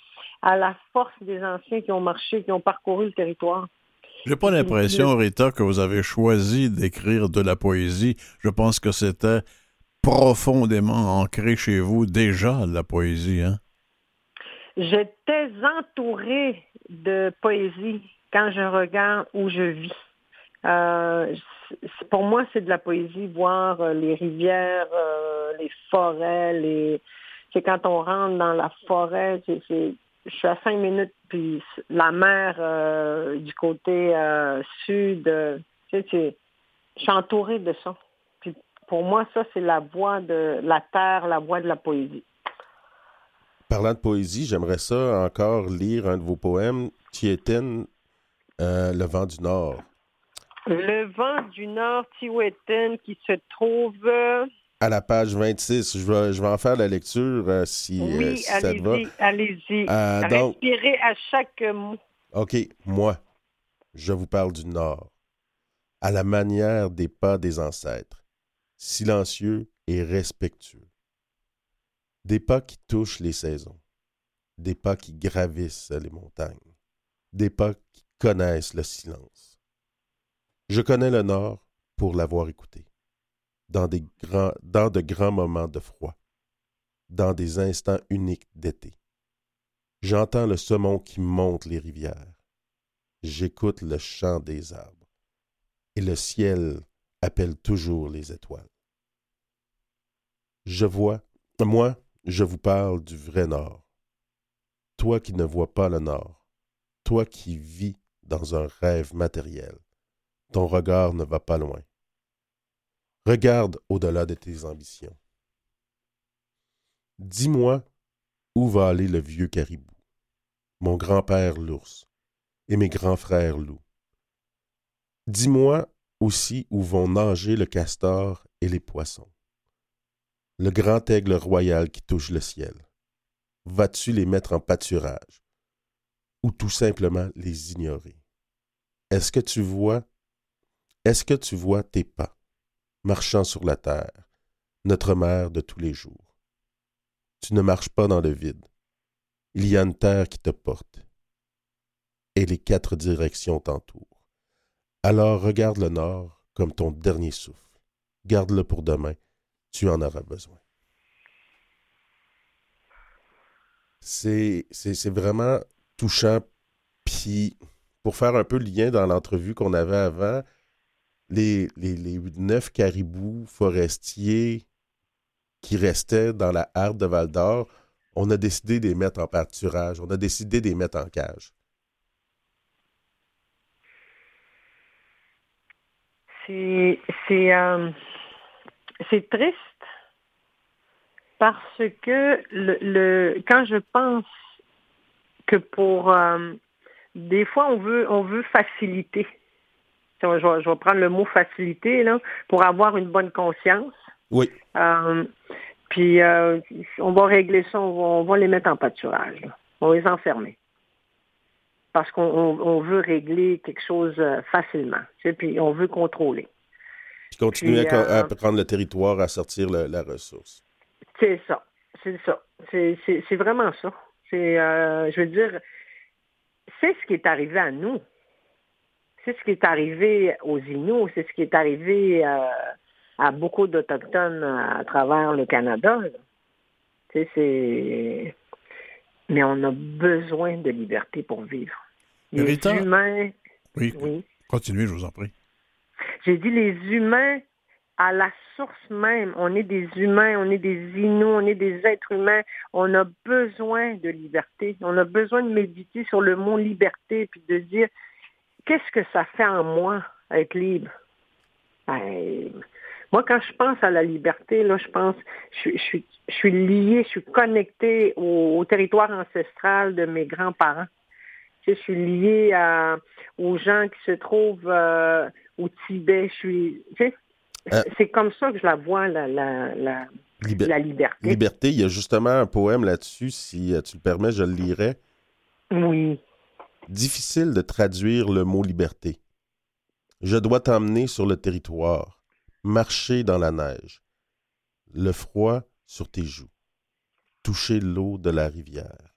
F: à la force des anciens qui ont marché, qui ont parcouru le territoire.
B: J'ai pas l'impression, Rita, que vous avez choisi d'écrire de la poésie. Je pense que c'était profondément ancré chez vous déjà, la poésie, hein?
F: J'étais entourée de poésie quand je regarde où je vis. Euh, pour moi, c'est de la poésie, voir euh, les rivières, euh, les forêts, les... c'est quand on rentre dans la forêt, c'est- je suis à cinq minutes, puis la mer euh, du côté euh, sud, euh, tu sais, je suis entourée de ça. Puis pour moi, ça, c'est la voix de la terre, la voix de la poésie.
A: Parlant de poésie, j'aimerais ça encore lire un de vos poèmes, Tieten, Le vent du Nord.
F: Le vent du Nord, Tiweten, qui se trouve...
A: À la page 26, je vais, je vais en faire la lecture euh, si, euh, si ça te va.
F: allez-y, allez-y.
A: Euh, donc,
F: Respirez à chaque mot.
A: OK, moi, je vous parle du Nord, à la manière des pas des ancêtres, silencieux et respectueux. Des pas qui touchent les saisons, des pas qui gravissent les montagnes, des pas qui connaissent le silence. Je connais le Nord pour l'avoir écouté, dans, de grands moments de froid, dans des instants uniques d'été. J'entends le saumon qui monte les rivières. J'écoute le chant des arbres. Et le ciel appelle toujours les étoiles. Je vois, moi, je vous parle du vrai Nord. Toi qui ne vois pas le Nord, toi qui vis dans un rêve matériel, ton regard ne va pas loin. Regarde au-delà de tes ambitions. Dis-moi où va aller le vieux caribou, mon grand-père l'ours et mes grands frères loups. Dis-moi aussi où vont nager le castor et les poissons. Le grand aigle royal qui touche le ciel. Vas-tu les mettre en pâturage ou tout simplement les ignorer? Est-ce que tu vois, est-ce que tu vois tes pas? Marchant sur la terre, notre mère de tous les jours? Tu ne marches pas dans le vide. Il y a une terre qui te porte, et les quatre directions t'entourent. Alors regarde le nord comme ton dernier souffle. Garde-le pour demain, tu en auras besoin. C'est, vraiment touchant. Puis, pour faire un peu le lien dans l'entrevue qu'on avait avant, les, les, neuf caribous forestiers qui restaient dans la harde de Val d'Or, on a décidé de les mettre en pâturage, on a décidé de les mettre en cage.
F: C'est euh, triste parce que le, le quand je pense que pour euh, des fois on veut on veut faciliter. Je vais, je vais prendre le mot faciliter là pour avoir une bonne conscience.
A: Oui.
F: Euh, puis euh, on va régler ça, on va, on va les mettre en pâturage. là. On va les enfermer. Parce qu'on on- on veut régler quelque chose euh, facilement. Tu sais, puis on veut contrôler.
A: Puis continuer
F: Puis,
A: à, prendre le territoire, à sortir le- la ressource.
F: C'est ça. C'est ça. C'est, vraiment ça. C'est, je veux dire, c'est ce qui est arrivé à nous. C'est ce qui est arrivé aux Inuits, c'est ce qui est arrivé euh, à beaucoup d'Autochtones à travers le Canada. c'est... Mais on a besoin de liberté pour vivre. Les
B: Rita?
F: humains,
B: Oui,
F: oui.
B: continuez, je vous en prie.
F: J'ai dit les humains à la source même. On est des humains, on est des Inuits, on est des êtres humains. On a besoin de liberté. On a besoin de méditer sur le mot liberté puis de dire qu'est-ce que ça fait en moi être libre? Ben, moi, quand je pense à la liberté, là, je pense, je, suis- je suis, je suis liée, je suis connectée au, au territoire ancestral de mes grands-parents. Je suis liée à- aux gens qui se trouvent euh, au Tibet. Je suis, tu sais,
A: Euh.
F: c'est comme ça que je la vois, la, la, la,
A: Liber-
F: la liberté.
A: Liberté, il y a justement un poème là-dessus, si euh, tu le permets, je le lirai.
F: Oui.
A: Difficile de traduire le mot liberté. Je dois t'emmener sur le territoire, marcher dans la neige, le froid sur tes joues, toucher l'eau de la rivière,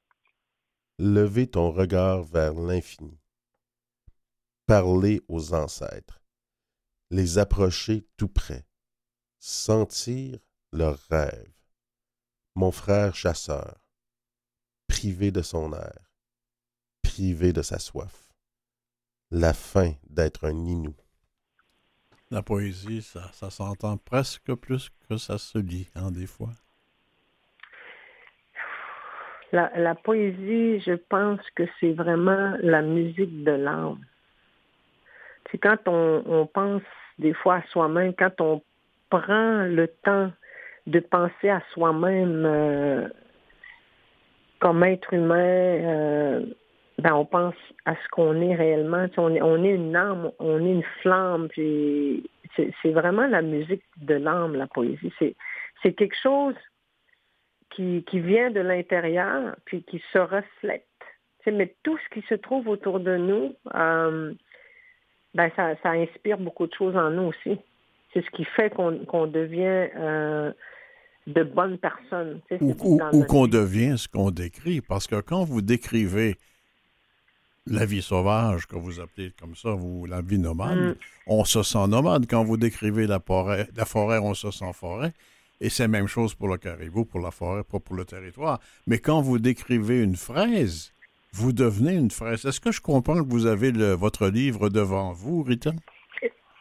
A: lever ton regard vers l'infini, parler aux ancêtres, les approcher tout près, sentir leurs rêves. Mon frère chasseur, privé de son air, privé de sa soif, la fin d'être un inou.
B: La poésie, ça, ça s'entend presque plus que ça se lit, hein, des fois.
F: La, la poésie, je pense que c'est vraiment la musique de l'âme. C'est quand on, on pense des fois à soi-même, quand on prend le temps de penser à soi-même euh, comme être humain, euh, ben on pense à ce qu'on est réellement. Tu sais, on, est, on est une âme, on est une flamme, puis c'est c'est vraiment la musique de l'âme, la poésie. C'est c'est quelque chose qui, qui vient de l'intérieur, puis qui se reflète. Tu sais, mais tout ce qui se trouve autour de nous, euh, ben ça, ça inspire beaucoup de choses en nous aussi. C'est ce qui fait qu'on qu'on devient euh, de bonnes personnes. tu sais,
B: Ou, qu'on
F: vie.
B: devient ce qu'on décrit. Parce que quand vous décrivez la vie sauvage, que vous appelez comme ça, vous, la vie nomade,
F: Mm.
B: on se sent nomade. Quand vous décrivez la forêt, la forêt, on se sent forêt. Et c'est la même chose pour le caribou, pour la forêt, pas pour le territoire. Mais quand vous décrivez une fraise, vous devenez une fraise. Est-ce que je comprends que vous avez le- votre livre devant vous, Rita?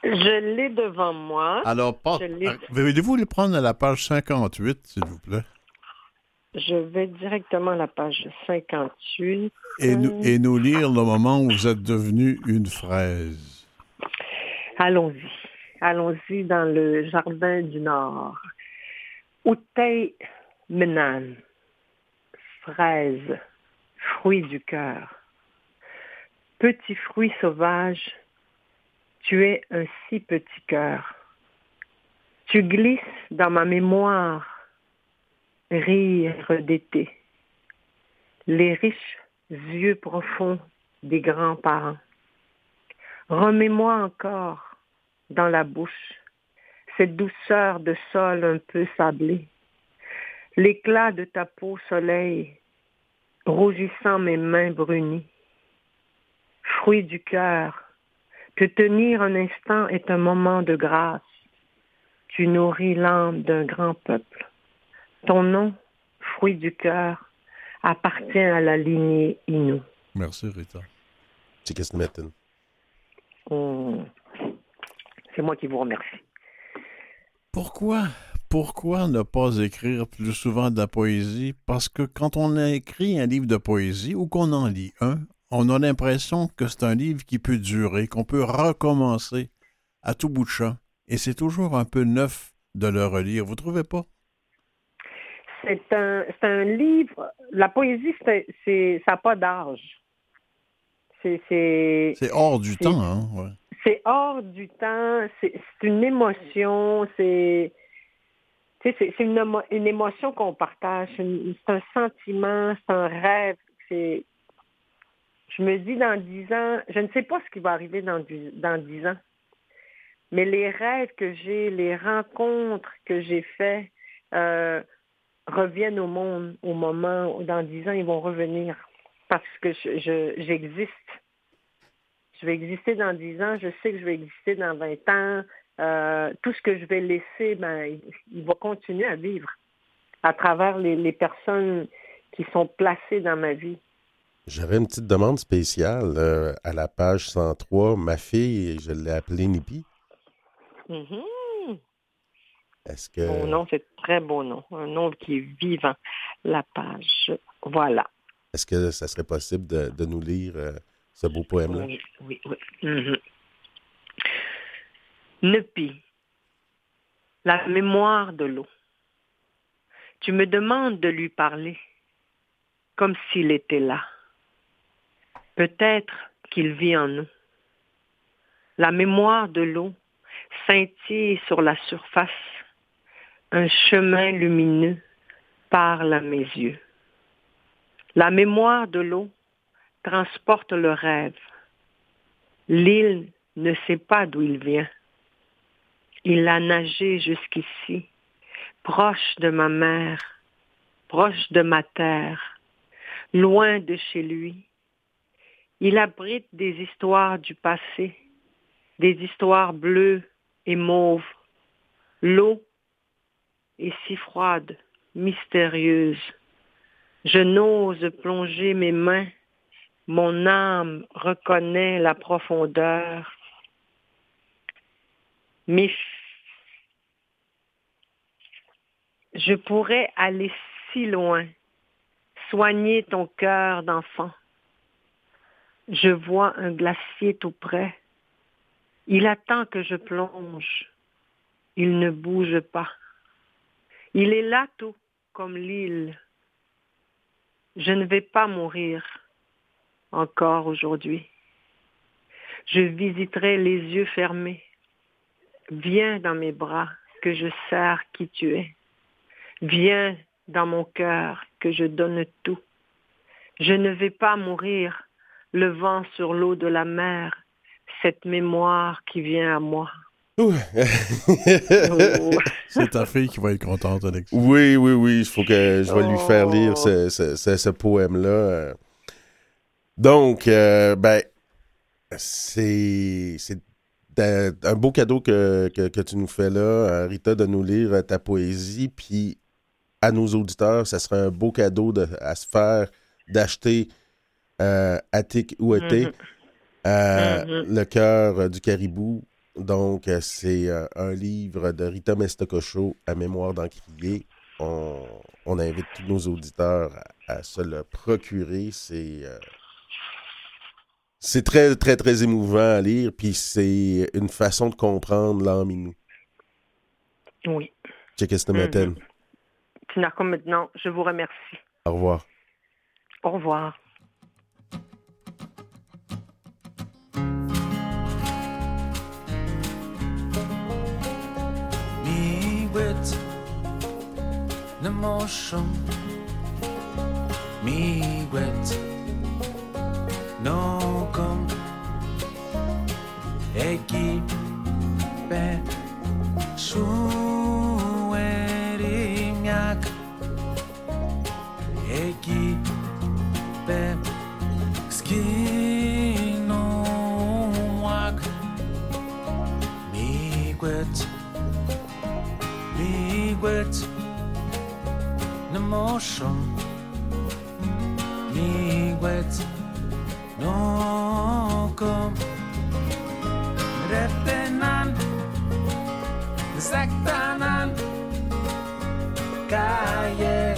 F: Je l'ai devant moi.
B: Alors, pas,
F: Je l'ai.
B: voulez-vous le prendre à la page 58, s'il vous plaît?
F: Je vais directement à la page 58.
B: Et nous, et nous lire le moment où vous êtes devenu une fraise.
F: Allons-y. Allons-y dans le jardin du Nord. Outei Menan. Fraise. Fruit du cœur. Petit fruit sauvage, tu es un si petit cœur. Tu glisses dans ma mémoire, rire d'été. Les riches yeux profonds des grands-parents. Remets-moi encore dans la bouche cette douceur de sol un peu sablé, l'éclat de ta peau soleil, rougissant mes mains brunies. Fruit du cœur, te tenir un instant est un moment de grâce. Tu nourris l'âme d'un grand peuple. Ton nom, fruit du cœur, appartient à la lignée Innu.
B: Merci, Rita.
A: Chickasmetin.
F: On- C'est moi qui vous remercie.
B: Pourquoi, pourquoi ne pas écrire plus souvent de la poésie? Parce que quand on a écrit un livre de poésie ou qu'on en lit un, on a l'impression que c'est un livre qui peut durer, qu'on peut recommencer à tout bout de champ. Et c'est toujours un peu neuf de le relire. Vous trouvez pas?
F: C'est un, c'est un livre. La poésie, c'est, c'est, ça n'a pas d'âge. C'est, c'est,
B: C'est hors du temps, hein? ouais.
F: c'est hors du temps. C'est, c'est une émotion. C'est, c'est, c'est une, une émotion qu'on partage. C'est, un sentiment. C'est un rêve. C'est, je me dis dans dix ans, je ne sais pas ce qui va arriver dans, dix- dans dix ans. Mais les rêves que j'ai, les rencontres que j'ai faites, euh, reviennent au monde au moment où dans dix ans, ils vont revenir. Parce que je- je- j'existe. Je, vais exister dans dix ans, je sais que je vais exister dans 20 ans. Euh, tout ce que je vais laisser, ben, il, va continuer à vivre à travers les, les personnes qui sont placées dans ma vie.
A: J'avais une petite demande spéciale euh, à la page 103. Ma fille, je l'ai appelée Nipi.
F: Mhm.
A: Est-ce que.
F: Mon nom, c'est un très beau nom. Un nom qui est vivant. La page. Voilà.
A: Est-ce que ça serait possible de, de nous lire euh, ce beau poème-là?
F: Oui, oui, oui. Mhm. Nepi, la mémoire de l'eau. Tu me demandes de lui parler comme s'il était là. Peut-être qu'il vit en nous. La mémoire de l'eau scintille sur la surface. Un chemin lumineux parle à mes yeux. La mémoire de l'eau transporte le rêve. L'île ne sait pas d'où il vient. Il a nagé jusqu'ici, proche de ma mère, proche de ma terre, loin de chez lui. Il abrite des histoires du passé, des histoires bleues et mauves. L'eau est si froide, mystérieuse. Je n'ose plonger mes mains mon âme reconnaît la profondeur. Mais je pourrais aller si loin, soigner ton cœur d'enfant. Je vois un glacier tout près. Il attend que je plonge. Il ne bouge pas. Il est là tout comme l'île. Je ne vais pas mourir encore aujourd'hui. Je visiterai les yeux fermés. Viens dans mes bras que je serre qui tu es. Viens dans mon cœur que je donne tout. Je ne vais pas mourir, le vent sur l'eau de la mer, cette mémoire qui vient à moi.
A: Ouh.
F: Oh.
B: C'est ta fille qui va être contente, Alex.
A: oui, oui, oui. Il faut que je vais lui faire
F: Oh.
A: lire ce, ce- ce- ce poème-là. euh. Donc, euh, ben, c'est c'est un beau cadeau que, que, que tu nous fais là, euh, Rita, de nous lire euh, ta poésie. Puis, à nos auditeurs, ça serait un beau cadeau de, à se faire d'acheter euh, Attic ou été.
F: Mhm.
A: Euh,
F: Mhm.
A: Le cœur euh, du caribou. Donc, euh, c'est euh, un livre de Rita Mestacocho à mémoire d'encrier. On, on invite tous nos auditeurs à, à se le procurer. C'est euh, c'est très, très, très émouvant à lire. Puis c'est une façon de comprendre l'âme inou.
F: Oui. Mhm.
A: matin.
F: Tinako, maintenant, je vous remercie.
A: Au revoir.
F: Au revoir.
G: motion mi wet no com ekipe suerimiak ekipe skin. Motion. Miigwet no kom retenan zaktanan kaje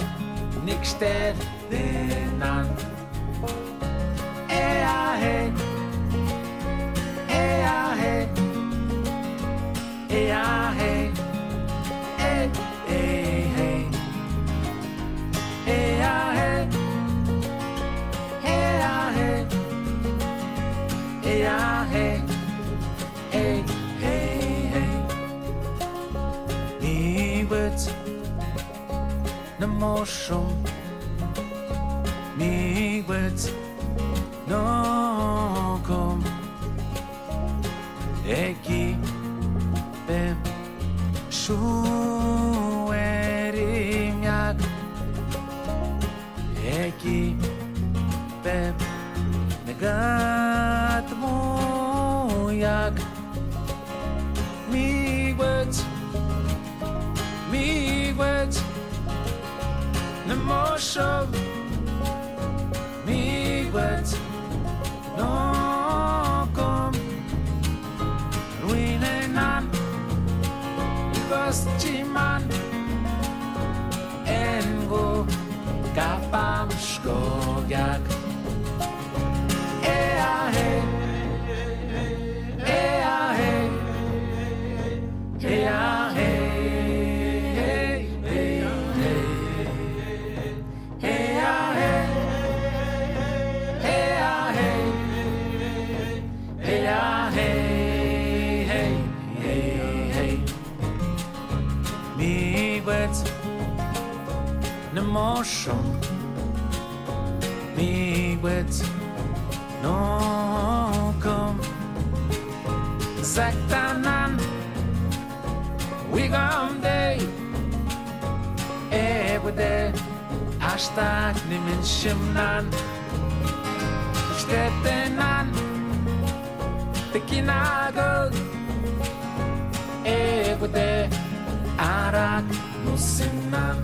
G: nikster denan ea he emotion Miigwetz no kom Eg show mi wet no com ruine nan ibas chiman engo kapam school. Zaktanan Wigam day Every eh, day Hashtag nimin shimnan Stettenan Tekinagog Every eh, day Arak Musinan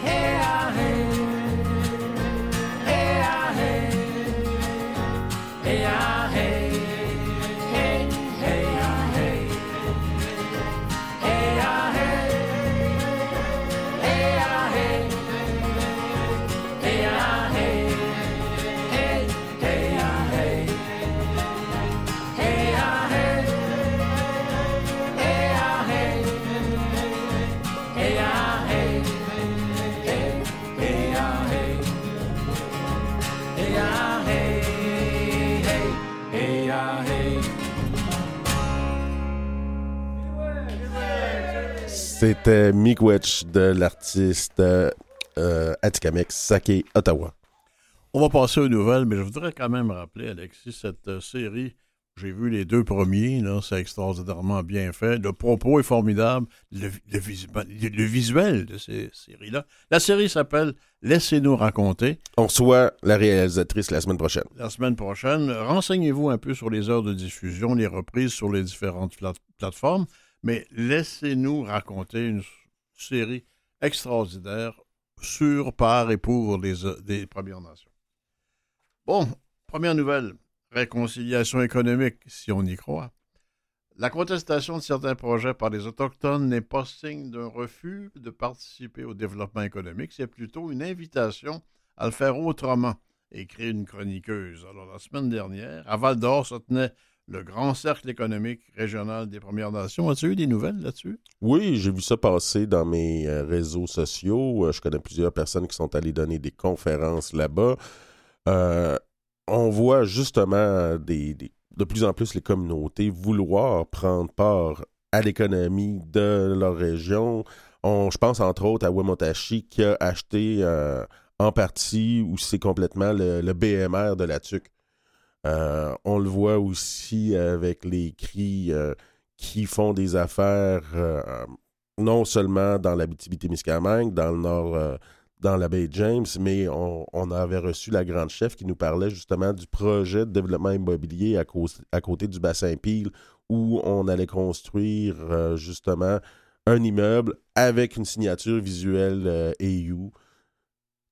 G: Hey, eh, ah, hey Hey, ah, Hey, ah, hey, hey,
A: C'était Miigwetch de l'artiste euh, euh, Sake Ottawa.
B: On va passer aux nouvelles, mais je voudrais quand même rappeler, Alexis, cette euh, série, j'ai vu les deux premiers, là, c'est extraordinairement bien fait. Le propos est formidable, le, le visu- le- le visuel de ces séries-là. La série s'appelle Laissez-nous raconter.
A: On reçoit la réalisatrice la semaine prochaine.
B: La semaine prochaine, renseignez-vous un peu sur les heures de diffusion, les reprises sur les différentes pla- plateformes, mais laissez-nous raconter une série extraordinaire sur, par et pour les, euh, Premières Nations. Bon, première nouvelle, réconciliation économique, si on y croit. La contestation de certains projets par les Autochtones n'est pas signe d'un refus de participer au développement économique, c'est plutôt une invitation à le faire autrement, écrit une chroniqueuse. Alors, la semaine dernière, à Val d'Or se tenait le grand cercle économique régional des Premières Nations. As-tu eu des nouvelles là-dessus?
A: Oui, j'ai vu ça passer dans mes euh, réseaux sociaux. Euh, je connais plusieurs personnes qui sont allées donner des conférences là-bas. Euh, on voit justement de plus en plus les communautés vouloir prendre part à l'économie de leur région. On, je pense entre autres à Wemotashi qui a acheté en partie ou c'est complètement le BMR de la TUC. Euh, on le voit aussi avec les cris euh, qui font des affaires euh, non seulement dans la témiscamingue dans le nord, dans la baie James, mais on, avait reçu la grande chef qui nous parlait justement du projet de développement immobilier à, à côté du bassin Peel où on allait construire justement un immeuble avec une signature visuelle EU.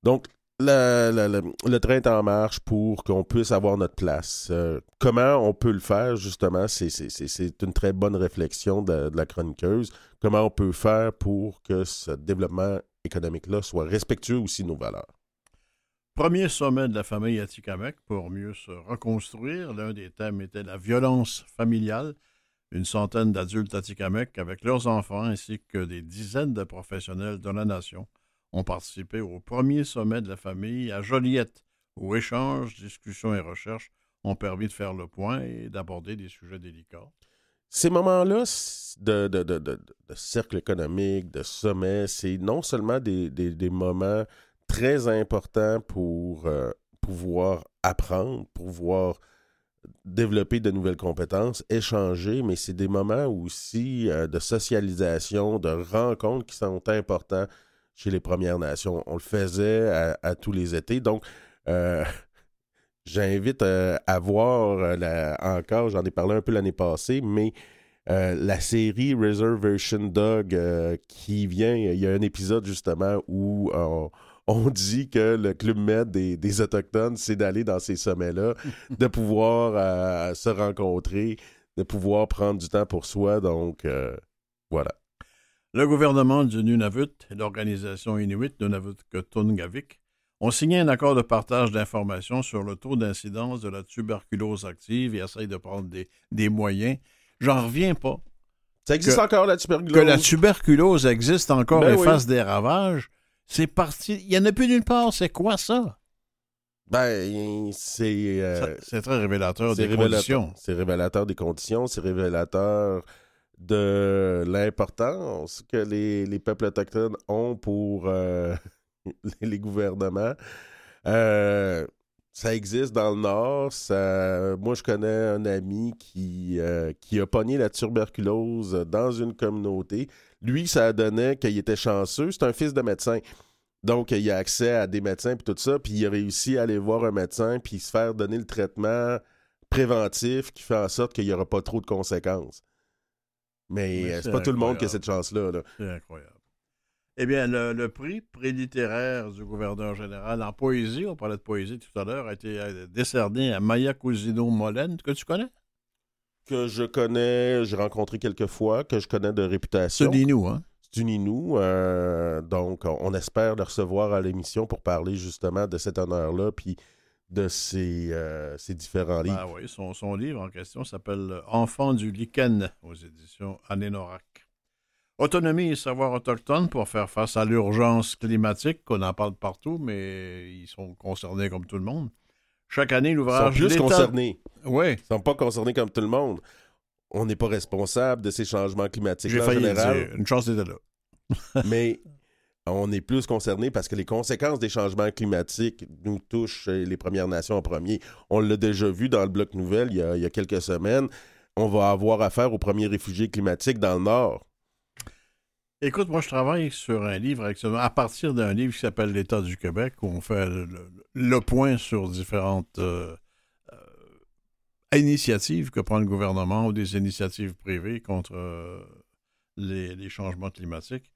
A: Donc, le train est en marche pour qu'on puisse avoir notre place. Euh, comment on peut le faire, justement, c'est- une très bonne réflexion de, de la chroniqueuse. Comment on peut faire pour que ce développement économique-là soit respectueux aussi de nos valeurs?
B: Premier sommet de la famille Atikamek pour mieux se reconstruire. L'un des thèmes était la violence familiale. Une centaine d'adultes Atikamek avec leurs enfants ainsi que des dizaines de professionnels de la nation ont participé au premier sommet de la famille à Joliette, où échanges, discussions et recherches ont permis de faire le point et d'aborder des sujets délicats.
A: Ces moments-là de, cercle économique, de sommet, c'est non seulement des moments très importants pour euh, pouvoir apprendre, pouvoir développer de nouvelles compétences, échanger, mais c'est des moments aussi euh, de socialisation, de rencontres qui sont importants chez les Premières Nations. On le faisait à, à tous les étés. Donc, euh, j'invite euh, à voir euh, la- encore, j'en ai parlé un peu l'année passée, mais euh, la série Reservation Dog qui vient, il y a un épisode justement où on, on dit que le Club Med des, des Autochtones, c'est d'aller dans ces sommets-là, de pouvoir se rencontrer, de pouvoir prendre du temps pour soi. Donc, voilà.
B: Le gouvernement du Nunavut et l'organisation inuit Nunavut-Tungavik ont signé un accord de partage d'informations sur le taux d'incidence de la tuberculose active et essayent de prendre des, des moyens. J'en reviens pas.
A: Ça existe
B: Que-
A: encore la tuberculose?
B: Que la tuberculose existe encore
A: Ben
B: et
A: oui.
B: fasse des ravages, c'est parti. Il n'y en a plus nulle part. C'est quoi ça?
A: Ben, c'est... euh,
B: c'est très révélateur des
A: révélateur.
B: conditions.
A: C'est révélateur des conditions, c'est révélateur de l'importance que les, les peuples autochtones ont pour euh, les gouvernements. Euh, ça existe dans le Nord. Ça... Moi, je connais un ami qui, euh, qui a pogné la tuberculose dans une communauté. Lui, ça donnait qu'il était chanceux. C'est un fils de médecin. Donc, il a accès à des médecins et tout ça, puis il a réussi à aller voir un médecin puis se faire donner le traitement préventif qui fait en sorte qu'il n'y aura pas trop de conséquences. Mais,
B: Mais
A: euh, c'est pas tout le monde qui a cette chance-là. là.
B: C'est incroyable. Eh bien, le, le prix prélittéraire du gouverneur général en poésie, on parlait de poésie tout à l'heure, a été euh, décerné à Maya Cousino Molène, que tu connais?
A: Que je connais, j'ai rencontré quelques fois, que je connais de réputation.
B: C'est nous, hein?
A: C'est une Inou. euh, donc, on, on espère le recevoir à l'émission pour parler justement de cet honneur-là, puis de ses, euh, ses différents livres.
B: Ah oui, son, son livre en question s'appelle Enfant du lichen aux éditions Anénorac. Autonomie et savoir autochtone pour faire face à l'urgence climatique, qu'on en parle partout, mais ils sont concernés comme tout le monde. Chaque année,
A: Ils sont
B: l'ouvrage
A: plus concernés.
B: Oui,
A: Ils sont pas concernés comme tout le monde. On n'est pas responsable de ces changements climatiques
B: j'ai failli
A: général.
B: dire. Une chance d'être là.
A: mais on est plus concerné parce que les conséquences des changements climatiques nous touchent euh, les Premières Nations en premier. On l'a déjà vu dans le bloc nouvelle il y, a, quelques semaines. On va avoir affaire aux premiers réfugiés climatiques dans le Nord.
B: Écoute, moi, je travaille sur un livre actuellement, à partir d'un livre qui s'appelle L'État du Québec, où on fait le, point sur différentes euh, euh, initiatives que prend le gouvernement ou des initiatives privées contre les changements climatiques.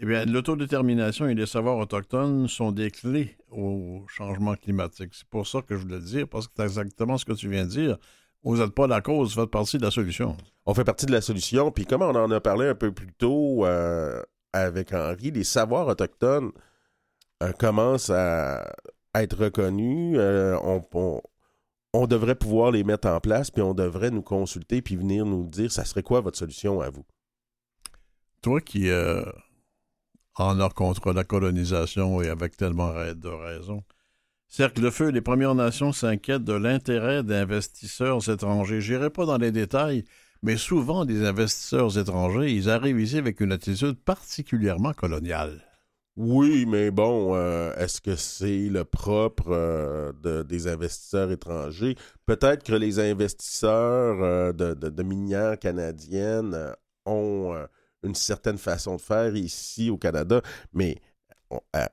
B: Eh bien, l'autodétermination et les savoirs autochtones sont des clés au changement climatique. C'est pour ça que je voulais le dire, parce que c'est exactement ce que tu viens de dire. Vous n'êtes pas la cause, vous faites partie de la solution.
A: On fait partie de la solution. Puis comme on en a parlé un peu plus tôt euh, avec Henri, les savoirs autochtones euh, commencent à être reconnus. Euh, on, on- on devrait pouvoir les mettre en place, puis on devrait nous consulter, puis venir nous dire, ça serait quoi votre solution à vous?
B: Toi qui en as contre la colonisation et avec tellement de raisons, Cercle de Feu, les Premières Nations s'inquiètent de l'intérêt d'investisseurs étrangers. J'irai pas dans les détails, mais souvent des investisseurs étrangers, ils arrivent ici avec une attitude particulièrement coloniale.
A: Oui, mais bon, euh, est-ce que c'est le propre euh, de- des investisseurs étrangers? Peut-être que les investisseurs euh, de, de- minières canadiennes ont une certaine façon de faire ici au Canada, mais on, euh,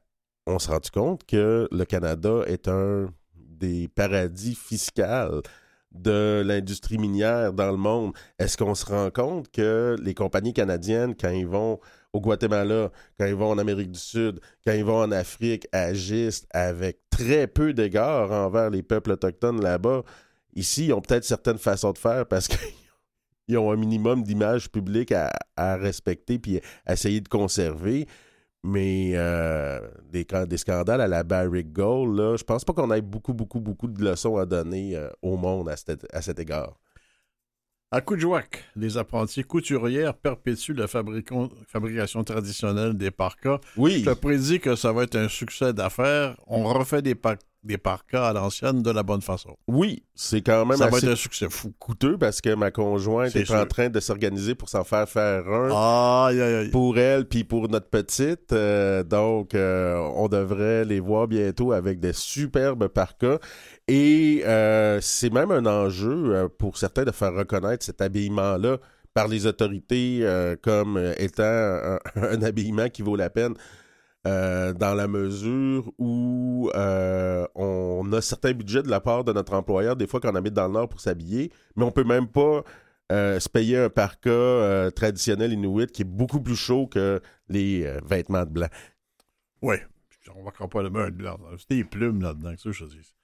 A: on se rend compte que le Canada est un des paradis fiscaux de l'industrie minière dans le monde. Est-ce qu'on se rend compte que les compagnies canadiennes, quand ils vont au Guatemala, quand ils vont en Amérique du Sud, quand ils vont en Afrique, agissent avec très peu d'égard envers les peuples autochtones là-bas. Ici, ils ont peut-être certaines façons de faire parce qu'ils ont un minimum d'image publique à, respecter puis à essayer de conserver. Mais euh, des, scandales à la Barrick Gold, là, je pense pas qu'on ait beaucoup, beaucoup, beaucoup de leçons à donner euh, au monde à cet égard.
B: À Coudjouac, les apprentis couturières perpétuent la fabrication traditionnelle des parkas.
A: Oui,
B: Je te prédis que ça va être un succès d'affaires. On refait des, par- des parkas à l'ancienne de la bonne façon.
A: oui, c'est quand même
B: Ça va être un succès fou.
A: coûteux parce que ma conjointe est en train de s'organiser pour s'en faire faire un.
B: Aïe, aïe, aïe.
A: pour elle puis pour notre petite. Euh, donc, euh, on devrait les voir bientôt avec des superbes parkas. Et euh, c'est même un enjeu euh, pour certains de faire reconnaître cet habillement-là par les autorités euh, comme étant un, habillement qui vaut la peine. dans la mesure où on a certains budgets de la part de notre employeur, des fois qu'on habite dans le Nord pour s'habiller, mais on peut même pas se payer un parka traditionnel inuit qui est beaucoup plus chaud que les vêtements de blanc.
B: Oui. On va pas le mettre blanc. C'est des plumes là-dedans, c'est ça que je dis.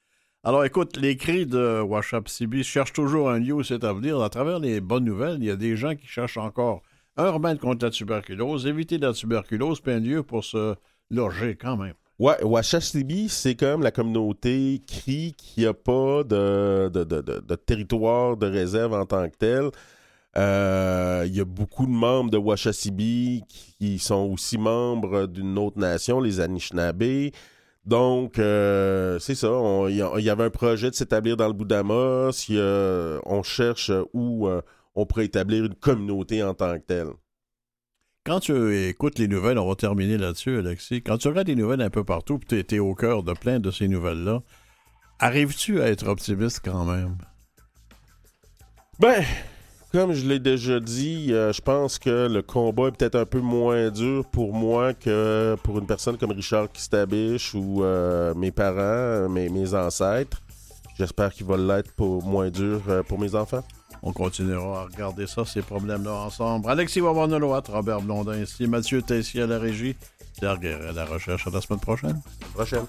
B: Alors écoute, les cris de Washapsibi cherchent toujours un lieu où c'est à venir. À travers les bonnes nouvelles, il y a des gens qui cherchent encore un remède contre la tuberculose, éviter la tuberculose, puis un lieu pour se loger quand même.
A: Ouais, Washasibi, c'est comme la communauté crie qu'il n'y a pas de, de, de- de- de territoire de réserve en tant que tel. Euh, Il y a beaucoup de membres de Washasibi qui sont aussi membres d'une autre nation, les Anishinaabe. Donc, euh, c'est ça. Il y, avait un projet de s'établir dans le Boudamos. Il y a- on cherche où euh, on pourrait établir une communauté en tant que telle.
B: Quand tu écoutes les nouvelles, on va terminer là-dessus, Alexis. Quand tu regardes les nouvelles un peu partout, puis tu es au cœur de plein de ces nouvelles-là, arrives-tu à être optimiste quand même?
A: Ben, comme je l'ai déjà dit, euh, je pense que le combat est peut-être un peu moins dur pour moi que pour une personne comme Richard Kistabiche ou euh, mes parents, mes, mes ancêtres. J'espère qu'il va l'être pour moins dur euh, pour mes enfants.
B: On continuera à regarder ça, ces problèmes-là ensemble. Alexis Wawanoloat, Robert Blondin ici, Mathieu Tessier à la régie, Pierre Guéret à la recherche. À la semaine prochaine.
A: À la prochaine.